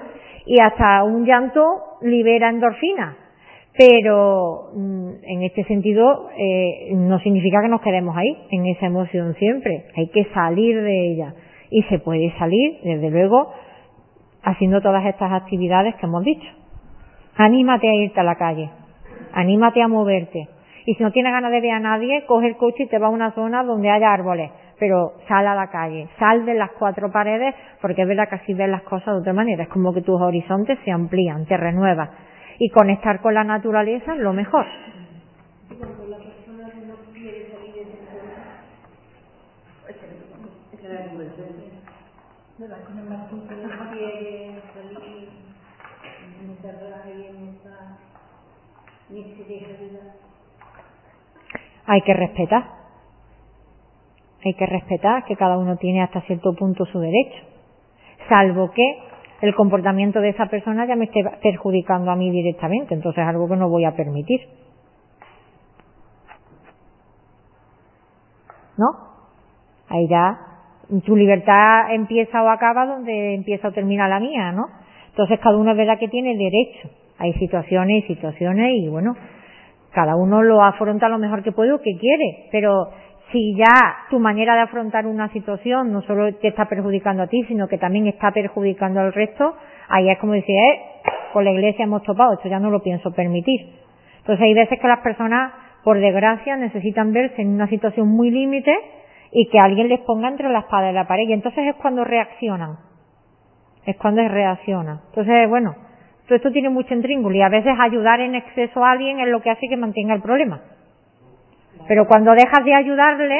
y hasta un llanto libera endorfina. Pero mm, en este sentido eh, no significa que nos quedemos ahí, en esa emoción siempre. Hay que salir de ella. Y se puede salir, desde luego, haciendo todas estas actividades que hemos dicho. Anímate a irte a la calle anímate a moverte. Y si no tienes ganas de ver a nadie, coge el coche y te va a una zona donde haya árboles. Pero sal a la calle, sal de las cuatro paredes, porque es verdad que así ves las cosas de otra manera. Es como que tus horizontes se amplían, te renuevas. Y conectar con la naturaleza lo mejor. Hay que respetar. Hay que respetar que cada uno tiene hasta cierto punto su derecho. Salvo que el comportamiento de esa persona ya me esté perjudicando a mí directamente. Entonces es algo que no voy a permitir. ¿No? Ahí ya tu libertad empieza o acaba donde empieza o termina la mía, ¿no? Entonces cada uno es verdad que tiene derecho. Hay situaciones y situaciones y bueno, cada uno lo afronta lo mejor que puede o que quiere, pero si ya tu manera de afrontar una situación no solo te está perjudicando a ti, sino que también está perjudicando al resto, ahí es como decir, eh, con la iglesia hemos topado, esto ya no lo pienso permitir. Entonces hay veces que las personas, por desgracia, necesitan verse en una situación muy límite y que alguien les ponga entre la espada y la pared, y entonces es cuando reaccionan. Es cuando reaccionan. Entonces, bueno, todo esto tiene mucho intríngulo y a veces ayudar en exceso a alguien es lo que hace que mantenga el problema. Pero cuando dejas de ayudarle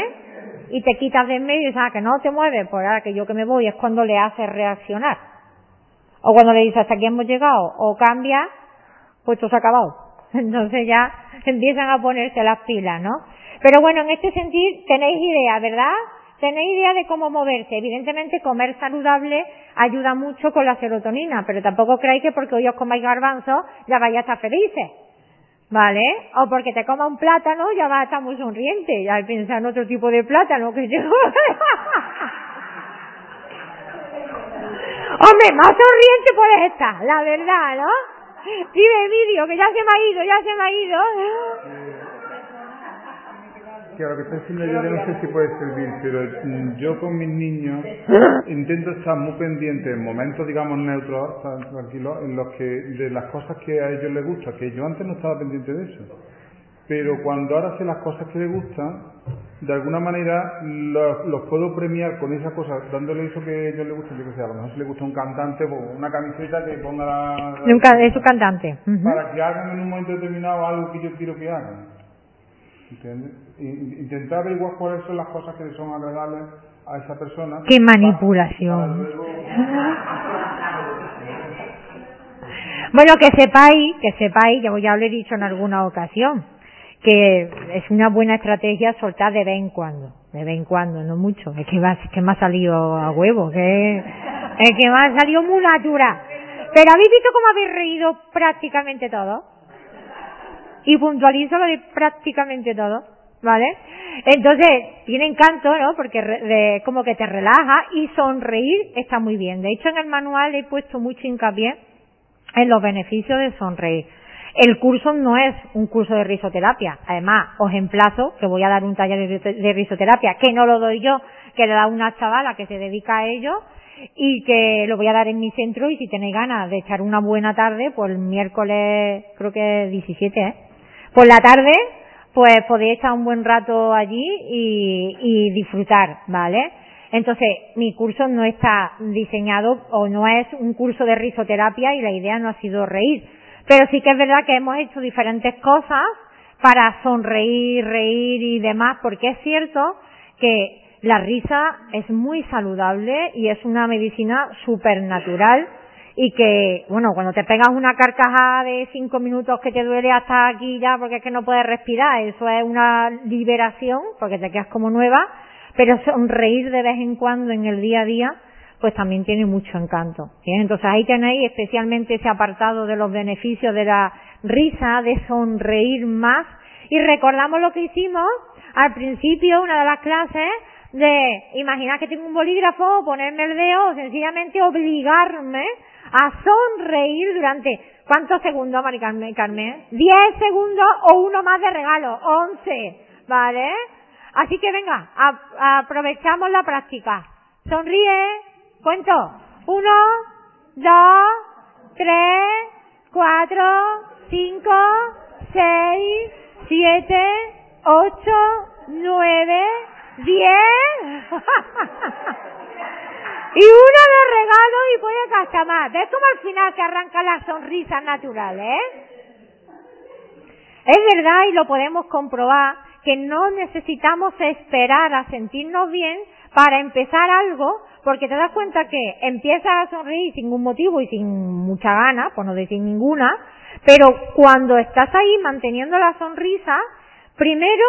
y te quitas de en medio y dices, ah, que no te mueves, pues ahora que yo que me voy, es cuando le haces reaccionar. O cuando le dices, hasta aquí hemos llegado, o cambia, pues esto se ha acabado. <laughs> Entonces ya empiezan a ponerse las pilas, ¿no? Pero bueno, en este sentido tenéis idea, ¿verdad? Tenéis idea de cómo moverse. Evidentemente comer saludable ayuda mucho con la serotonina, pero tampoco creáis que porque hoy os comáis garbanzos ya vais a estar felices. ¿Vale? O porque te coma un plátano ya vas a estar muy sonriente. Ya piensa en otro tipo de plátano que yo... <laughs> Hombre, más sonriente puedes estar, la verdad, ¿no? Dime, Emilio, que ya se me ha ido, ya se me ha ido. Que lo que estoy haciendo yo, yo no sé si puede servir, pero mm, yo con mis niños intento estar muy pendiente en momentos, digamos, neutros, tranquilos, en los que, de las cosas que a ellos les gusta, que yo antes no estaba pendiente de eso. Pero cuando ahora sé las cosas que les gustan, de alguna manera los, los puedo premiar con esas cosas, dándole eso que a ellos les gusta, yo que sé, a lo mejor si les gusta un cantante, pues una camiseta que ponga la... De, un, de su cantante. Para que hagan en un momento determinado algo que yo quiero que hagan. Intentar averiguar cuáles son las cosas que le son agradables a esa persona. ¡Qué manipulación! para luego- <laughs> Bueno, que sepáis, que sepáis, ya ya lo he dicho en alguna ocasión, que es una buena estrategia soltar de vez en cuando, de vez en cuando, no mucho, es que, es que me ha salido a huevo, que es que me ha salido muy natural. Pero habéis visto cómo habéis reído prácticamente todo. Y puntualizo lo de prácticamente todo, ¿vale? Entonces, tiene encanto, ¿no? Porque re- de- como que te relaja y sonreír está muy bien. De hecho, en el manual he puesto mucho hincapié en los beneficios de sonreír. El curso no es un curso de risoterapia. Además, os emplazo que voy a dar un taller de ris- de risoterapia, que no lo doy yo, que le da una chavala que se dedica a ello y que lo voy a dar en mi centro y si tenéis ganas de echar una buena tarde, pues el miércoles, creo que 17, ¿eh? Por la tarde, pues podéis estar un buen rato allí y, y disfrutar, ¿vale? Entonces, mi curso no está diseñado o no es un curso de risoterapia y la idea no ha sido reír. Pero sí que es verdad que hemos hecho diferentes cosas para sonreír, reír y demás, porque es cierto que la risa es muy saludable y es una medicina supernatural y que, bueno, cuando te pegas una carcajada de cinco minutos que te duele hasta aquí ya porque es que no puedes respirar, eso es una liberación porque te quedas como nueva, pero sonreír de vez en cuando en el día a día pues también tiene mucho encanto. ¿bien? Entonces ahí tenéis especialmente ese apartado de los beneficios de la risa, de sonreír más y recordamos lo que hicimos al principio, una de las clases, de imaginar que tengo un bolígrafo, ponerme el dedo sencillamente obligarme a sonreír durante ¿cuántos segundos, Mari Carmen? ¿10 segundos o uno más de regalo? 11, ¿vale? Así que venga, aprovechamos la práctica. Sonríe, cuento. Uno, dos, tres, cuatro, cinco, seis, siete, ocho, nueve, diez. <laughs> Y uno de regalo y puede gastar más. ¿Ves cómo al final se arrancan las sonrisas naturales, eh? Es verdad y lo podemos comprobar que no necesitamos esperar a sentirnos bien para empezar algo, porque te das cuenta que empiezas a sonreír sin ningún motivo y sin mucha gana, por no decir ninguna, pero cuando estás ahí manteniendo la sonrisa, primero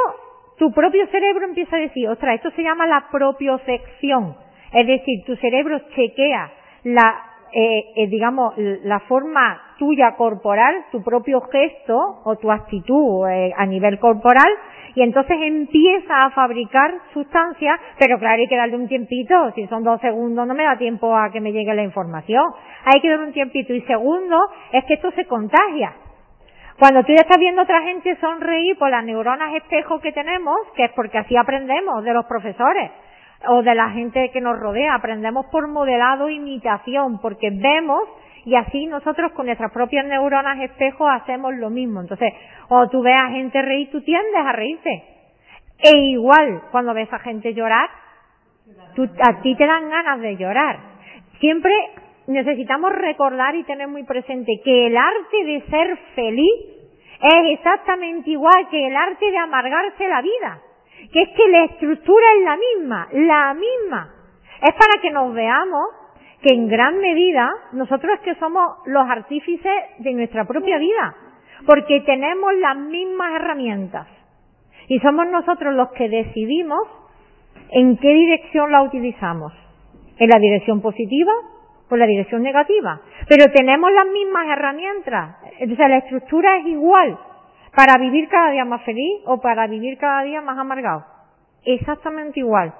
tu propio cerebro empieza a decir, ostras, esto se llama la propiocepción. Es decir, tu cerebro chequea la, eh, eh, digamos, la forma tuya corporal, tu propio gesto o tu actitud eh, a nivel corporal, y entonces empieza a fabricar sustancias, pero claro, hay que darle un tiempito, si son dos segundos no me da tiempo a que me llegue la información, hay que darle un tiempito, y segundo, es que esto se contagia. Cuando tú ya estás viendo a otra gente sonreír por las neuronas espejo que tenemos, que es porque así aprendemos de los profesores, o de la gente que nos rodea. Aprendemos por modelado imitación, porque vemos y así nosotros con nuestras propias neuronas espejo hacemos lo mismo. Entonces, o tú ves a gente reír, tú tiendes a reírte. E igual, cuando ves a gente llorar, tú, a ti te dan ganas de llorar. Siempre necesitamos recordar y tener muy presente que el arte de ser feliz es exactamente igual que el arte de amargarse la vida que es que la estructura es la misma, la misma. Es para que nos veamos que en gran medida nosotros es que somos los artífices de nuestra propia vida, porque tenemos las mismas herramientas. Y somos nosotros los que decidimos en qué dirección la utilizamos, en la dirección positiva o en la dirección negativa, pero tenemos las mismas herramientas, entonces la estructura es igual, para vivir cada día más feliz o para vivir cada día más amargado. Exactamente igual.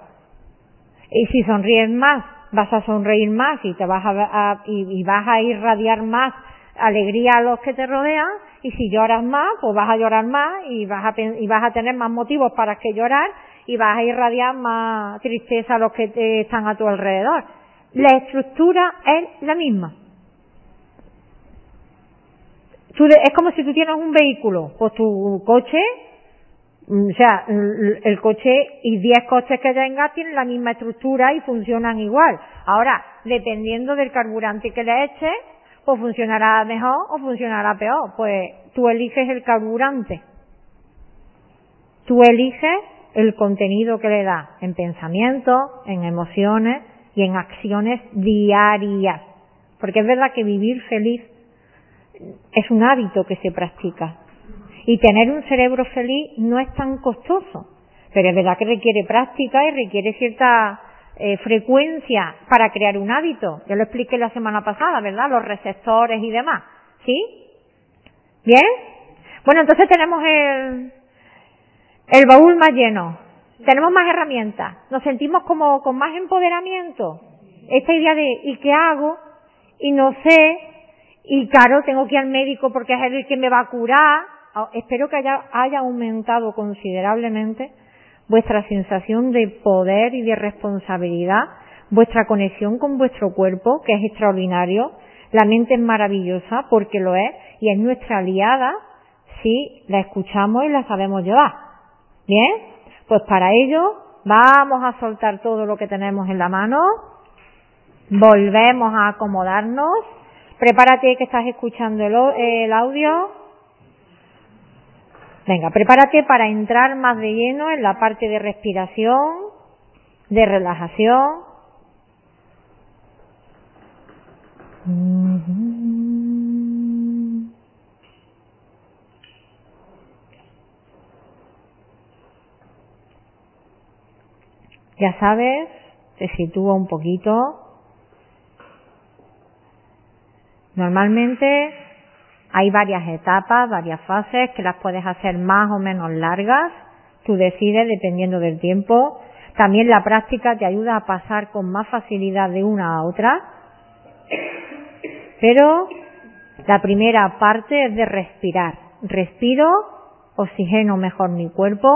Y si sonríes más, vas a sonreír más y te vas a, y, vas a irradiar más alegría a los que te rodean y si lloras más, pues vas a llorar más y vas a, y vas a tener más motivos para que llorar y vas a irradiar más tristeza a los que te están a tu alrededor. La estructura es la misma es como si tú tienes un vehículo, pues tu coche, mm, o sea, el coche y 10 coches que tengas tienen la misma estructura y funcionan igual. Ahora, dependiendo del carburante que le eches, pues funcionará mejor o funcionará peor. Pues tú eliges el carburante. Tú eliges el contenido que le das en pensamientos, en emociones y en acciones diarias. Porque es verdad que vivir feliz es un hábito que se practica. Y tener un cerebro feliz no es tan costoso, pero es verdad que requiere práctica y requiere cierta eh, frecuencia para crear un hábito. Ya lo expliqué la semana pasada, ¿verdad? Los receptores y demás. ¿Sí? ¿Bien? Bueno, entonces tenemos el, el baúl más lleno. Tenemos más herramientas. Nos sentimos como con más empoderamiento. Esta idea de ¿y qué hago? Y no sé, y claro, tengo que ir al médico porque es el que me va a curar. Ah, espero que haya, haya aumentado considerablemente vuestra sensación de poder y de responsabilidad, vuestra conexión con vuestro cuerpo, que es extraordinario. La mente es maravillosa porque lo es y es nuestra aliada si la escuchamos y la sabemos llevar. Bien, pues para ello vamos a soltar todo lo que tenemos en la mano, volvemos a acomodarnos Prepárate que estás escuchando el, audio. Venga, prepárate para entrar más de lleno en la parte de respiración, de relajación. Ya sabes, te sitúa un poquito Normalmente hay varias etapas, varias fases que las puedes hacer más o menos largas. Tú decides dependiendo del tiempo. También la práctica te ayuda a pasar con más facilidad de una a otra. Pero la primera parte es de respirar. Respiro, oxigeno mejor mi cuerpo,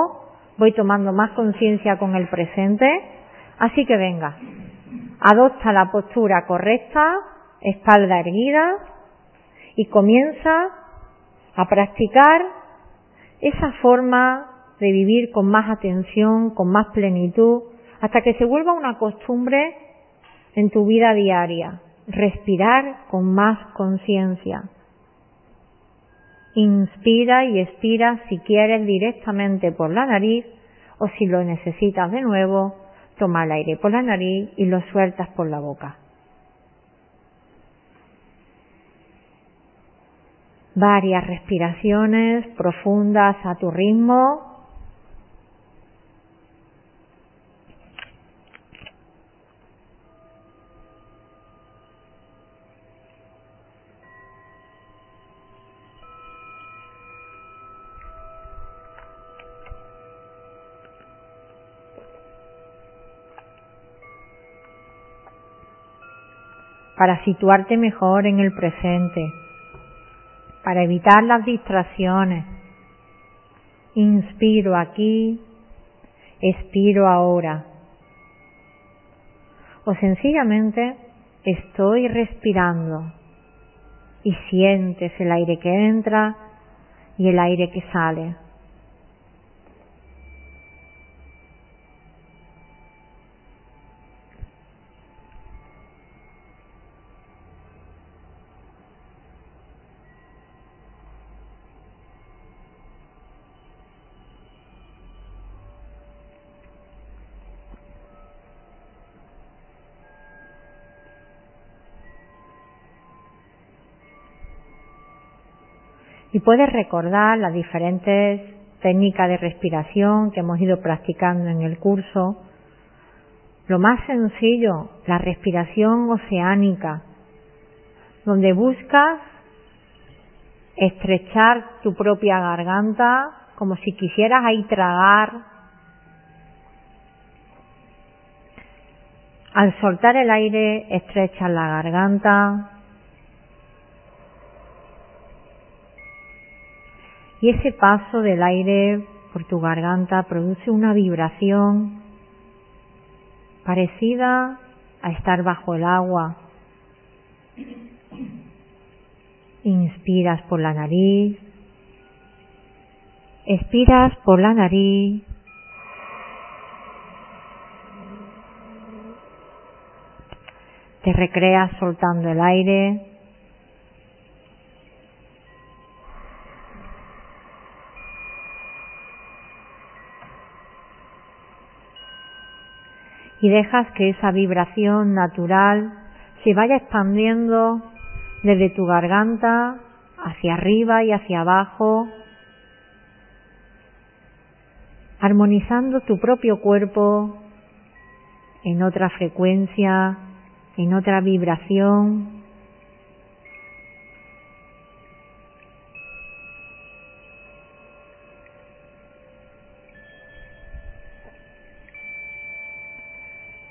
voy tomando más conciencia con el presente. Así que venga, adopta la postura correcta, espalda erguida y comienza a practicar esa forma de vivir con más atención, con más plenitud, hasta que se vuelva una costumbre en tu vida diaria. Respirar con más conciencia. Inspira y expira si quieres directamente por la nariz o si lo necesitas de nuevo, toma el aire por la nariz y lo sueltas por la boca. Varias respiraciones profundas a tu ritmo. Para situarte mejor en el presente, para evitar las distracciones. Inspiro aquí, expiro ahora. O sencillamente estoy respirando y sientes el aire que entra y el aire que sale. Puedes recordar las diferentes técnicas de respiración que hemos ido practicando en el curso. Lo más sencillo, la respiración oceánica, donde buscas estrechar tu propia garganta como si quisieras ahí tragar. Al soltar el aire, estrechas la garganta, y ese paso del aire por tu garganta produce una vibración parecida a estar bajo el agua. Inspiras por la nariz, expiras por la nariz. Te recreas soltando el aire. Y dejas que esa vibración natural se vaya expandiendo desde tu garganta hacia arriba y hacia abajo, armonizando tu propio cuerpo en otra frecuencia, en otra vibración,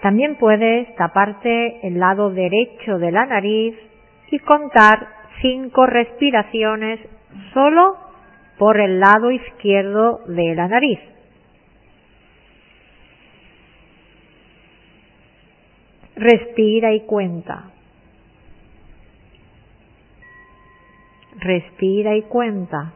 También puedes taparte el lado derecho de la nariz y contar cinco respiraciones solo por el lado izquierdo de la nariz. Respira y cuenta. Respira y cuenta.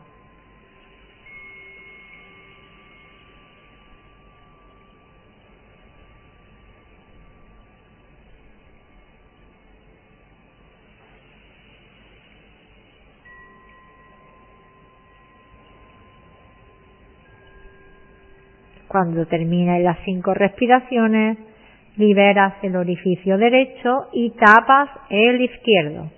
Cuando termines las cinco respiraciones, liberas el orificio derecho y tapas el izquierdo.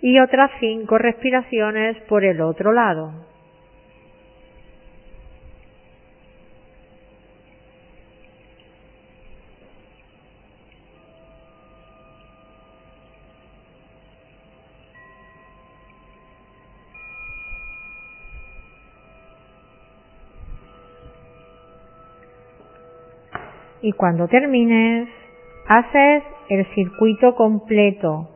Y otras cinco respiraciones por el otro lado. Y cuando termines haces el circuito completo.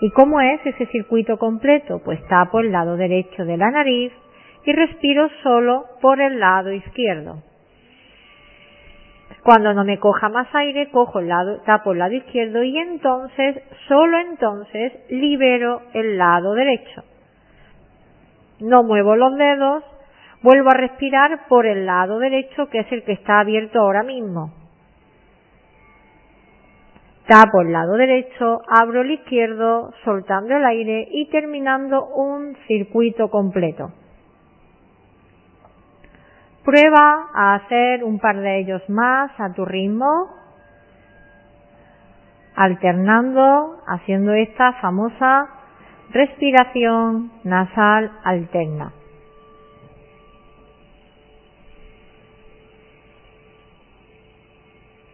¿Y cómo es ese circuito completo? Pues tapo el lado derecho de la nariz y respiro solo por el lado izquierdo. Cuando no me coja más aire, cojo el lado, tapo el lado izquierdo y entonces, solo entonces, libero el lado derecho. No muevo los dedos, Vuelvo a respirar por el lado derecho, que es el que está abierto ahora mismo. Tapo el lado derecho, abro el izquierdo, soltando el aire y terminando un circuito completo. Prueba a hacer un par de ellos más a tu ritmo, alternando, haciendo esta famosa respiración nasal alterna.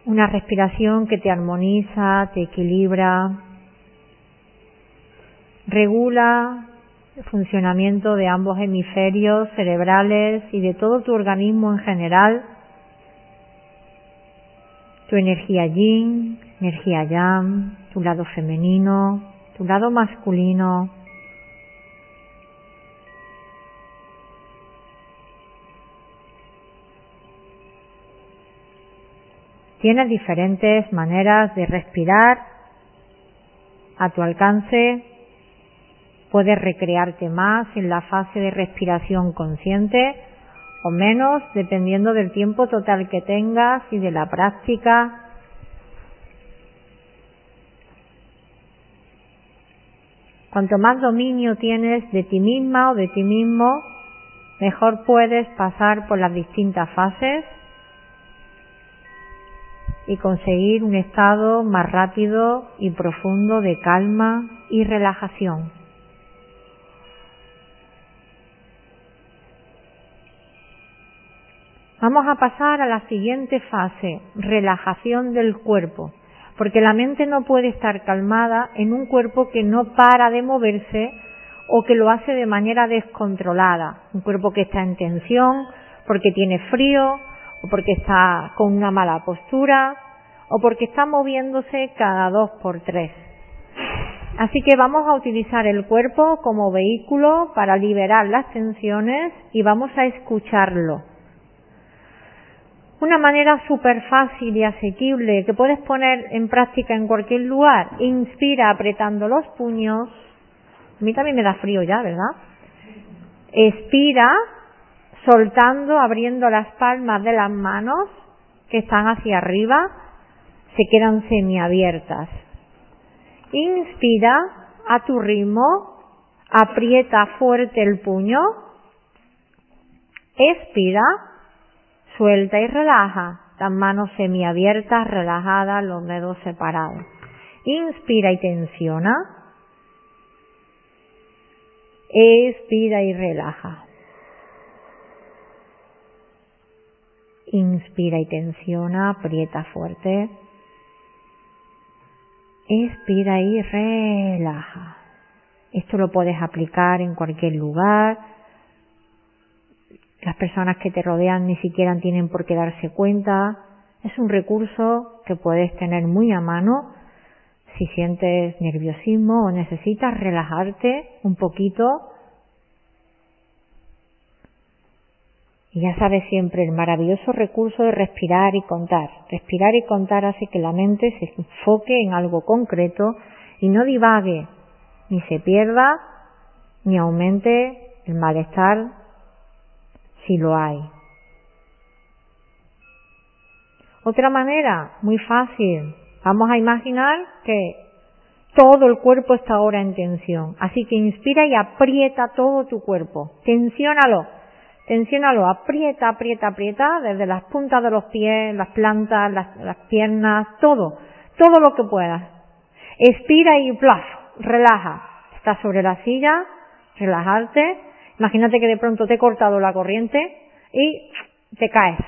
Una respiración que te armoniza, te equilibra, regula el funcionamiento de ambos hemisferios cerebrales y de todo tu organismo en general, tu energía yin, energía yang, tu lado femenino, tu lado masculino. Tienes diferentes maneras de respirar a tu alcance Puedes recrearte más en la fase de respiración consciente o menos dependiendo del tiempo total que tengas y de la práctica. Cuanto más dominio tienes de ti misma o de ti mismo, mejor puedes pasar por las distintas fases y conseguir un estado más rápido y profundo de calma y relajación. Vamos a pasar a la siguiente fase, relajación del cuerpo, porque la mente no puede estar calmada en un cuerpo que no para de moverse o que lo hace de manera descontrolada, un cuerpo que está en tensión porque tiene frío o porque está con una mala postura o porque está moviéndose cada dos por tres. Así que vamos a utilizar el cuerpo como vehículo para liberar las tensiones y vamos a escucharlo una manera súper fácil y asequible que puedes poner en práctica en cualquier lugar. Inspira apretando los puños. A mí también me da frío ya, ¿verdad? Expira soltando, abriendo las palmas de las manos que están hacia arriba, se quedan semiabiertas. Inspira a tu ritmo, aprieta fuerte el puño. Expira Suelta y relaja, las manos semiabiertas, relajadas, los dedos separados. Inspira y tensiona. Expira y relaja. Inspira y tensiona, aprieta fuerte. Expira y relaja. Esto lo puedes aplicar en cualquier lugar, las personas que te rodean ni siquiera tienen por qué darse cuenta. Es un recurso que puedes tener muy a mano si sientes nerviosismo o necesitas relajarte un poquito. Y ya sabes siempre el maravilloso recurso de respirar y contar. Respirar y contar hace que la mente se enfoque en algo concreto y no divague, ni se pierda, ni aumente el malestar si lo hay. Otra manera, muy fácil. Vamos a imaginar que todo el cuerpo está ahora en tensión. Así que inspira y aprieta todo tu cuerpo. Tensiónalo. Tensiónalo. Aprieta, aprieta, aprieta. Desde las puntas de los pies, las plantas, las, piernas, todo. Todo lo que puedas. Expira y plaf, relaja. Estás sobre la silla, relajarte Imagínate que de pronto te he cortado la corriente y te caes.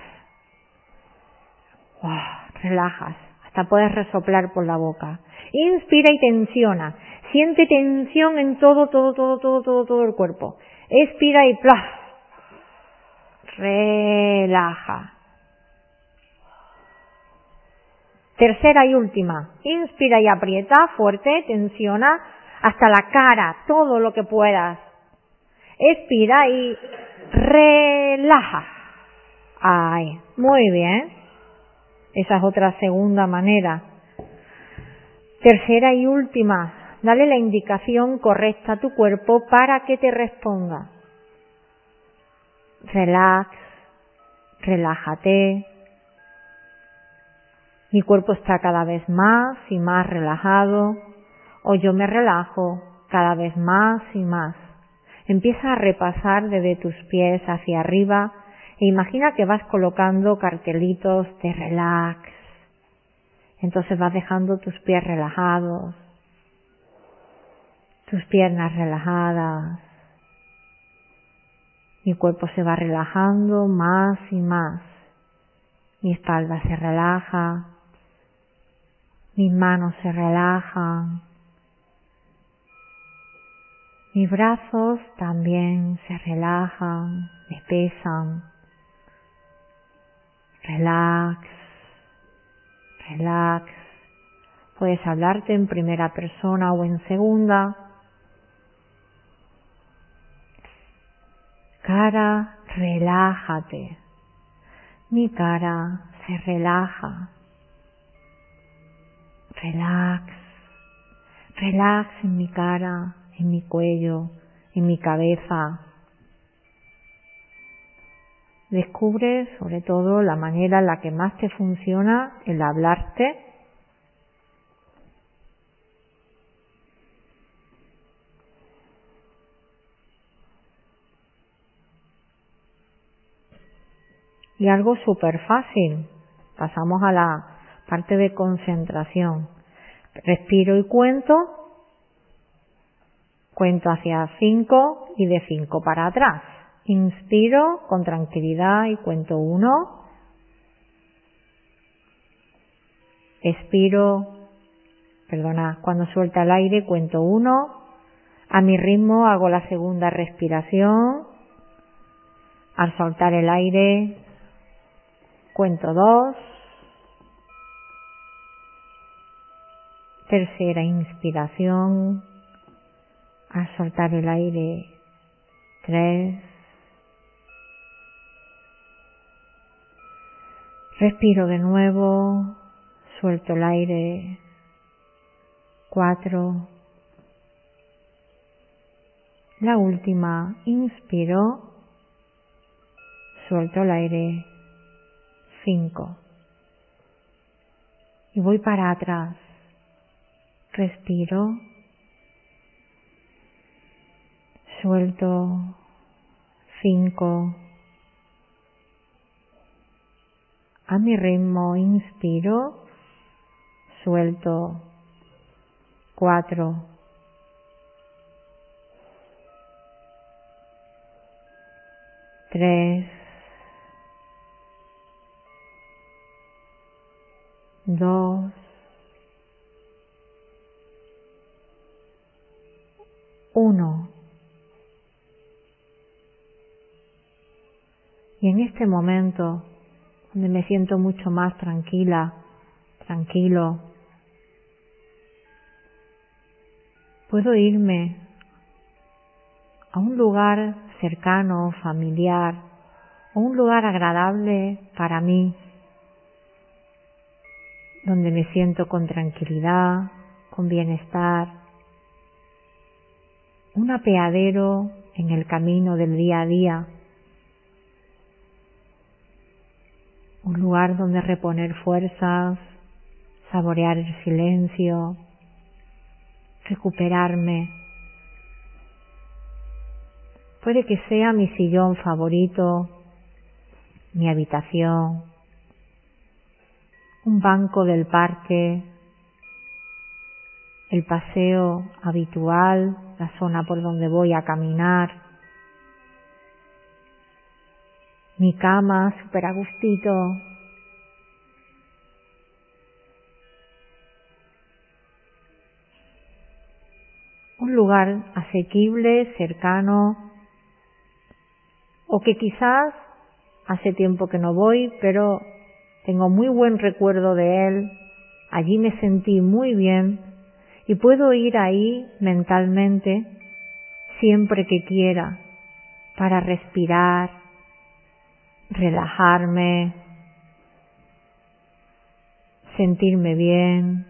relajas. Hasta puedes resoplar por la boca. Inspira y tensiona. Siente tensión en todo, todo, todo, todo, todo, todo el cuerpo. Expira y ¡plaf! Relaja. Tercera y última. Inspira y aprieta fuerte, tensiona hasta la cara, todo lo que puedas. Expira y relaja. Ay, muy bien. Esa es otra segunda manera. Tercera y última, dale la indicación correcta a tu cuerpo para que te responda. Relax, relájate. Mi cuerpo está cada vez más y más relajado o yo me relajo cada vez más y más. Empieza a repasar desde tus pies hacia arriba e imagina que vas colocando cartelitos de relax. Entonces vas dejando tus pies relajados, tus piernas relajadas. Mi cuerpo se va relajando más y más. Mi espalda se relaja. Mis manos se relajan. Mis brazos también se relajan, me pesan. Relax, relax. Puedes hablarte en primera persona o en segunda. Cara, relájate. Mi cara se relaja. Relax, relax en mi cara, en mi cuello, en mi cabeza. Descubre sobre todo la manera en la que más te funciona el hablarte. Y algo súper fácil. Pasamos a la parte de concentración. Respiro y cuento. Cuento hacia 5 y de 5 para atrás. Inspiro con tranquilidad y cuento uno. Expiro, perdona, cuando suelta el aire cuento uno. A mi ritmo hago la segunda respiración. Al soltar el aire cuento dos. Tercera inspiración. Al soltar el aire tres. Respiro de nuevo, suelto el aire. Cuatro. La última, inspiro, suelto el aire. Cinco. Y voy para atrás. Respiro. Suelto. Cinco. A mi ritmo inspiro, suelto cuatro, tres, dos, uno. Y en este momento donde me siento mucho más tranquila, tranquilo. Puedo irme a un lugar cercano, familiar, o un lugar agradable para mí, donde me siento con tranquilidad, con bienestar, un apeadero en el camino del día a día, un lugar donde reponer fuerzas, saborear el silencio, recuperarme. Puede que sea mi sillón favorito, mi habitación, un banco del parque, el paseo habitual, la zona por donde voy a caminar, mi cama súper a gustito. Un lugar asequible, cercano, o que quizás hace tiempo que no voy, pero tengo muy buen recuerdo de él, allí me sentí muy bien y puedo ir ahí mentalmente siempre que quiera para respirar, relajarme, sentirme bien,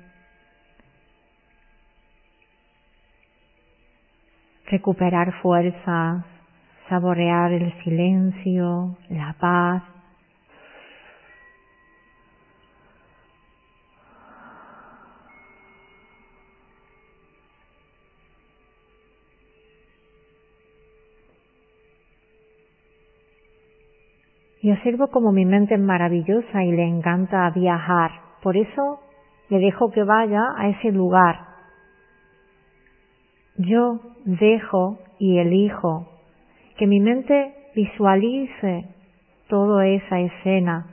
recuperar fuerzas, saborear el silencio, la paz. Y observo como mi mente es maravillosa y le encanta viajar. Por eso le dejo que vaya a ese lugar. Yo dejo y elijo que mi mente visualice toda esa escena.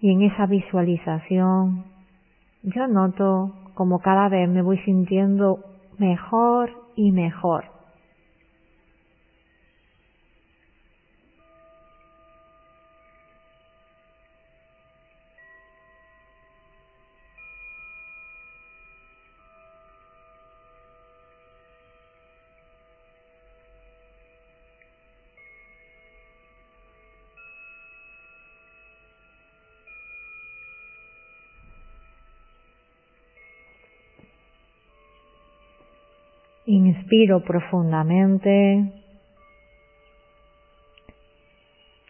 Y en esa visualización yo noto como cada vez me voy sintiendo mejor y mejor. Inspiro profundamente.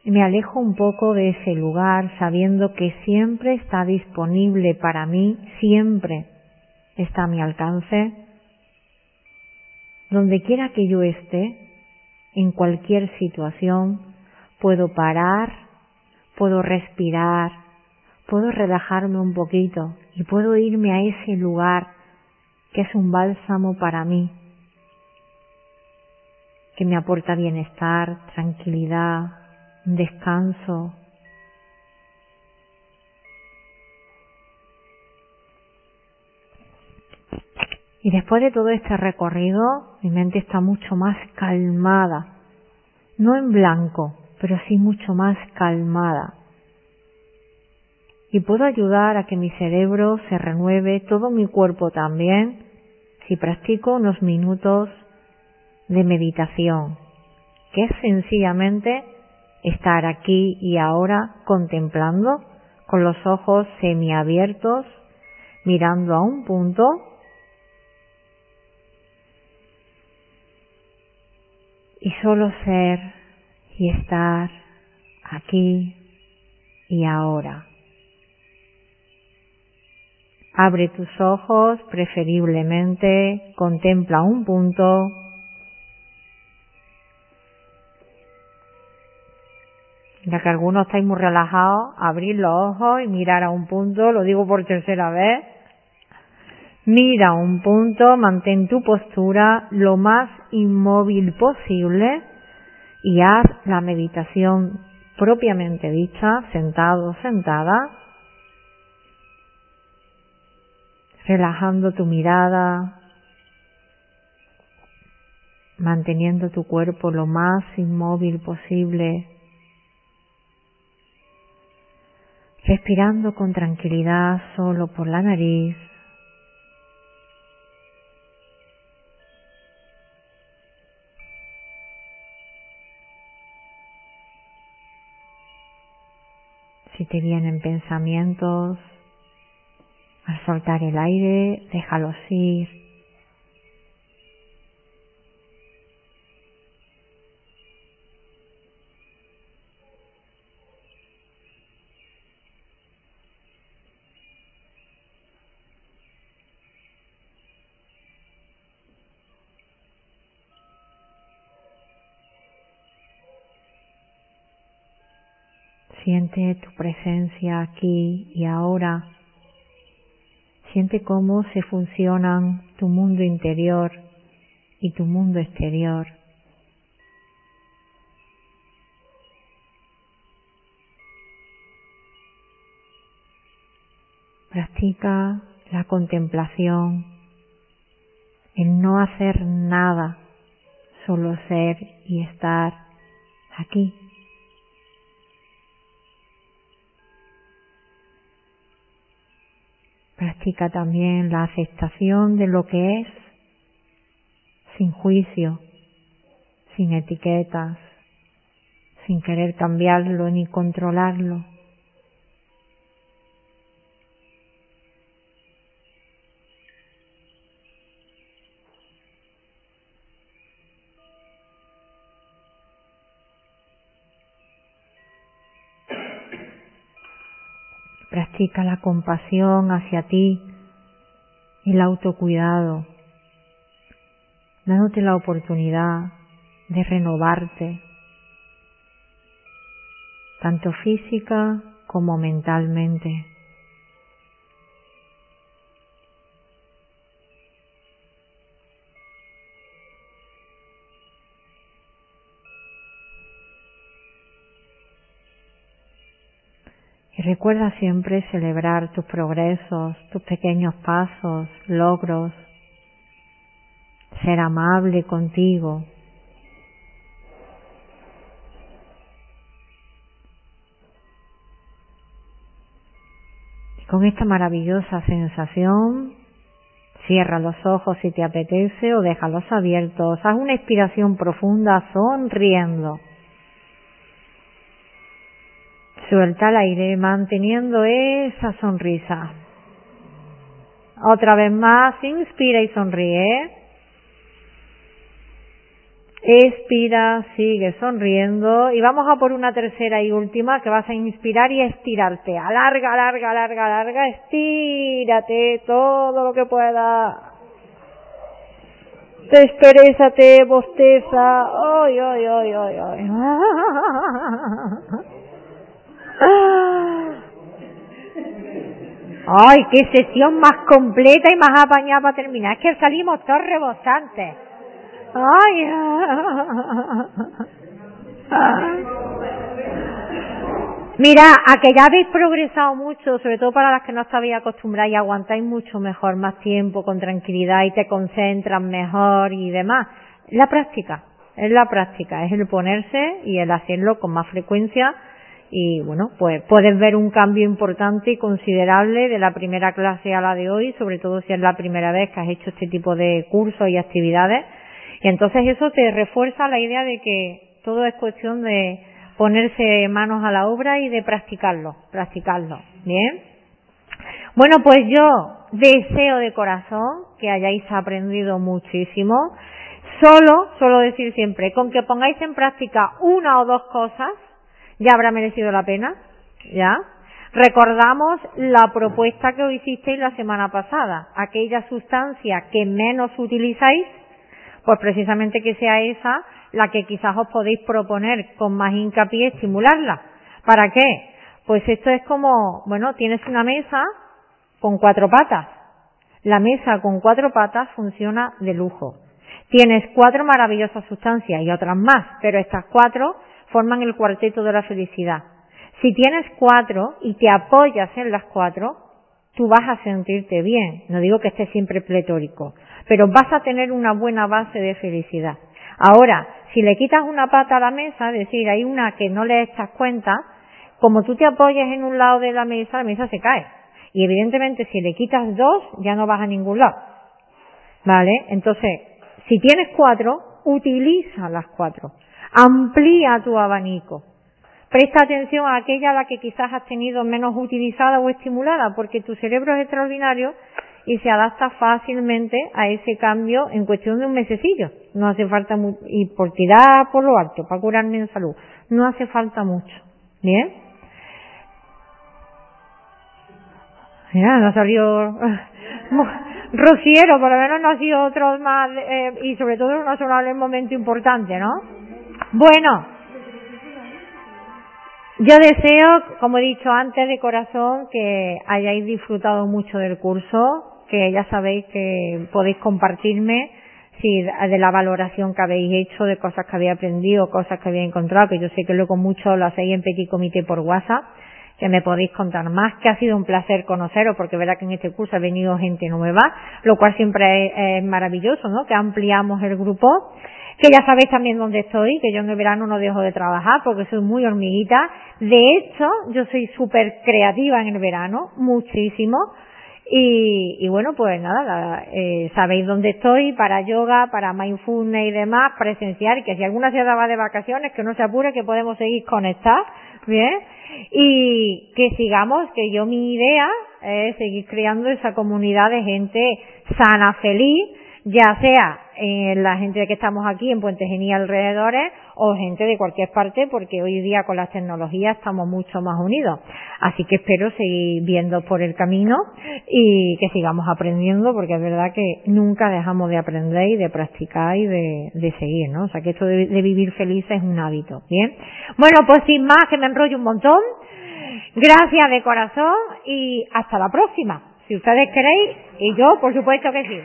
Me alejo un poco de ese lugar sabiendo que siempre está disponible para mí, siempre está a mi alcance. Donde quiera que yo esté, en cualquier situación, puedo parar, puedo respirar, puedo relajarme un poquito y puedo irme a ese lugar que es un bálsamo para mí, que me aporta bienestar, tranquilidad, descanso. Y después de todo este recorrido, mi mente está mucho más calmada, no en blanco, pero sí mucho más calmada. Y puedo ayudar a que mi cerebro se renueve, todo mi cuerpo también, si practico unos minutos de meditación, que es sencillamente estar aquí y ahora contemplando con los ojos semiabiertos, mirando a un punto y solo ser y estar aquí y ahora. Abre tus ojos, preferiblemente, contempla un punto ya que algunos estáis muy relajados, abrir los ojos y mirar a un punto, lo digo por tercera vez. Mira a un punto, mantén tu postura lo más inmóvil posible y haz la meditación propiamente dicha, sentado, sentada, relajando tu mirada, manteniendo tu cuerpo lo más inmóvil posible respirando con tranquilidad solo por la nariz. Si te vienen pensamientos, al soltar el aire, déjalos ir. Siente tu presencia aquí y ahora. Siente cómo se funcionan tu mundo interior y tu mundo exterior. Practica la contemplación, en no hacer nada, solo ser y estar aquí. Practica también la aceptación de lo que es, sin juicio, sin etiquetas, sin querer cambiarlo ni controlarlo. La compasión hacia ti, el autocuidado, dándote la oportunidad de renovarte, tanto física como mentalmente. Recuerda siempre celebrar tus progresos, tus pequeños pasos, logros, ser amable contigo. Y con esta maravillosa sensación, cierra los ojos si te apetece o déjalos abiertos. Haz una inspiración profunda sonriendo. Suelta el aire manteniendo esa sonrisa. Otra vez más, inspira y sonríe. Expira, sigue sonriendo y vamos a por una tercera y última que vas a inspirar y estirarte. Alarga, alarga, alarga, alarga, estírate todo lo que pueda. Desperezate, bosteza. Ay, ay, ay, ay, ay. Ay, qué sesión más completa y más apañada para terminar. Es que salimos todos rebosantes. Ay. Mira, a que ya habéis progresado mucho, sobre todo para las que no estabais acostumbradas y aguantáis mucho mejor, más tiempo, con tranquilidad y te concentras mejor y demás. La práctica, es la práctica, es el ponerse y el hacerlo con más frecuencia y bueno, pues puedes ver un cambio importante y considerable de la primera clase a la de hoy, sobre todo si es la primera vez que has hecho este tipo de cursos y actividades. Y entonces eso te refuerza la idea de que todo es cuestión de ponerse manos a la obra y de practicarlo, practicarlo. Bien. Bueno, pues yo deseo de corazón que hayáis aprendido muchísimo. Solo, solo decir siempre, con que pongáis en práctica una o dos cosas, ya habrá merecido la pena, ¿ya? Recordamos la propuesta que os hicisteis la semana pasada, aquella sustancia que menos utilizáis, pues precisamente que sea esa la que quizás os podéis proponer con más hincapié estimularla. ¿Para qué? Pues esto es como, bueno, tienes una mesa con cuatro patas. La mesa con cuatro patas funciona de lujo. Tienes cuatro maravillosas sustancias y otras más, pero estas cuatro forman el cuarteto de la felicidad. Si tienes cuatro y te apoyas en las cuatro, tú vas a sentirte bien. No digo que estés siempre pletórico, pero vas a tener una buena base de felicidad. Ahora, si le quitas una pata a la mesa, es decir, hay una que no le echas cuenta, como tú te apoyas en un lado de la mesa, la mesa se cae. Y evidentemente si le quitas dos, ya no vas a ningún lado. ¿Vale? Entonces, si tienes cuatro, utiliza las cuatro. Amplía tu abanico. Presta atención a aquella a la que quizás has tenido menos utilizada o estimulada, porque tu cerebro es extraordinario y se adapta fácilmente a ese cambio en cuestión de un mesecillo. No hace falta y por tirar por lo alto, para curarme en salud, no hace falta mucho. ¿Bien? Mira, no salió <laughs> rociero, por lo menos no ha sido otro más, eh, y sobre todo no solo en un momento importante, ¿no? Bueno, yo deseo, como he dicho antes de corazón, que hayáis disfrutado mucho del curso, que ya sabéis que podéis compartirme si de la valoración que habéis hecho, de cosas que habéis aprendido, cosas que habéis encontrado, que yo sé que luego mucho lo hacéis en Petit Comité por WhatsApp, que me podéis contar más, que ha sido un placer conoceros, porque verá que en este curso ha venido gente nueva, lo cual siempre es, maravilloso, ¿no? Que ampliamos el grupo que ya sabéis también dónde estoy, que yo en el verano no dejo de trabajar porque soy muy hormiguita. De hecho, yo soy súper creativa en el verano, muchísimo. Y, y bueno, pues nada, eh, sabéis dónde estoy para yoga, para mindfulness y demás, presenciar, que si alguna se daba de vacaciones, que no se apure, que podemos seguir conectados, ¿bien? Y que sigamos, que yo mi idea es seguir creando esa comunidad de gente sana, feliz, ya sea eh, la gente que estamos aquí en Puente Genil alrededores o gente de cualquier parte porque hoy día con las tecnologías estamos mucho más unidos. Así que espero seguir viendo por el camino y que sigamos aprendiendo porque es verdad que nunca dejamos de aprender y de practicar y de, de seguir, ¿no? O sea que esto de, de vivir feliz es un hábito, ¿bien? Bueno, pues sin más que me enrollo un montón. Gracias de corazón y hasta la próxima. Si ustedes queréis, y yo, por supuesto que sí.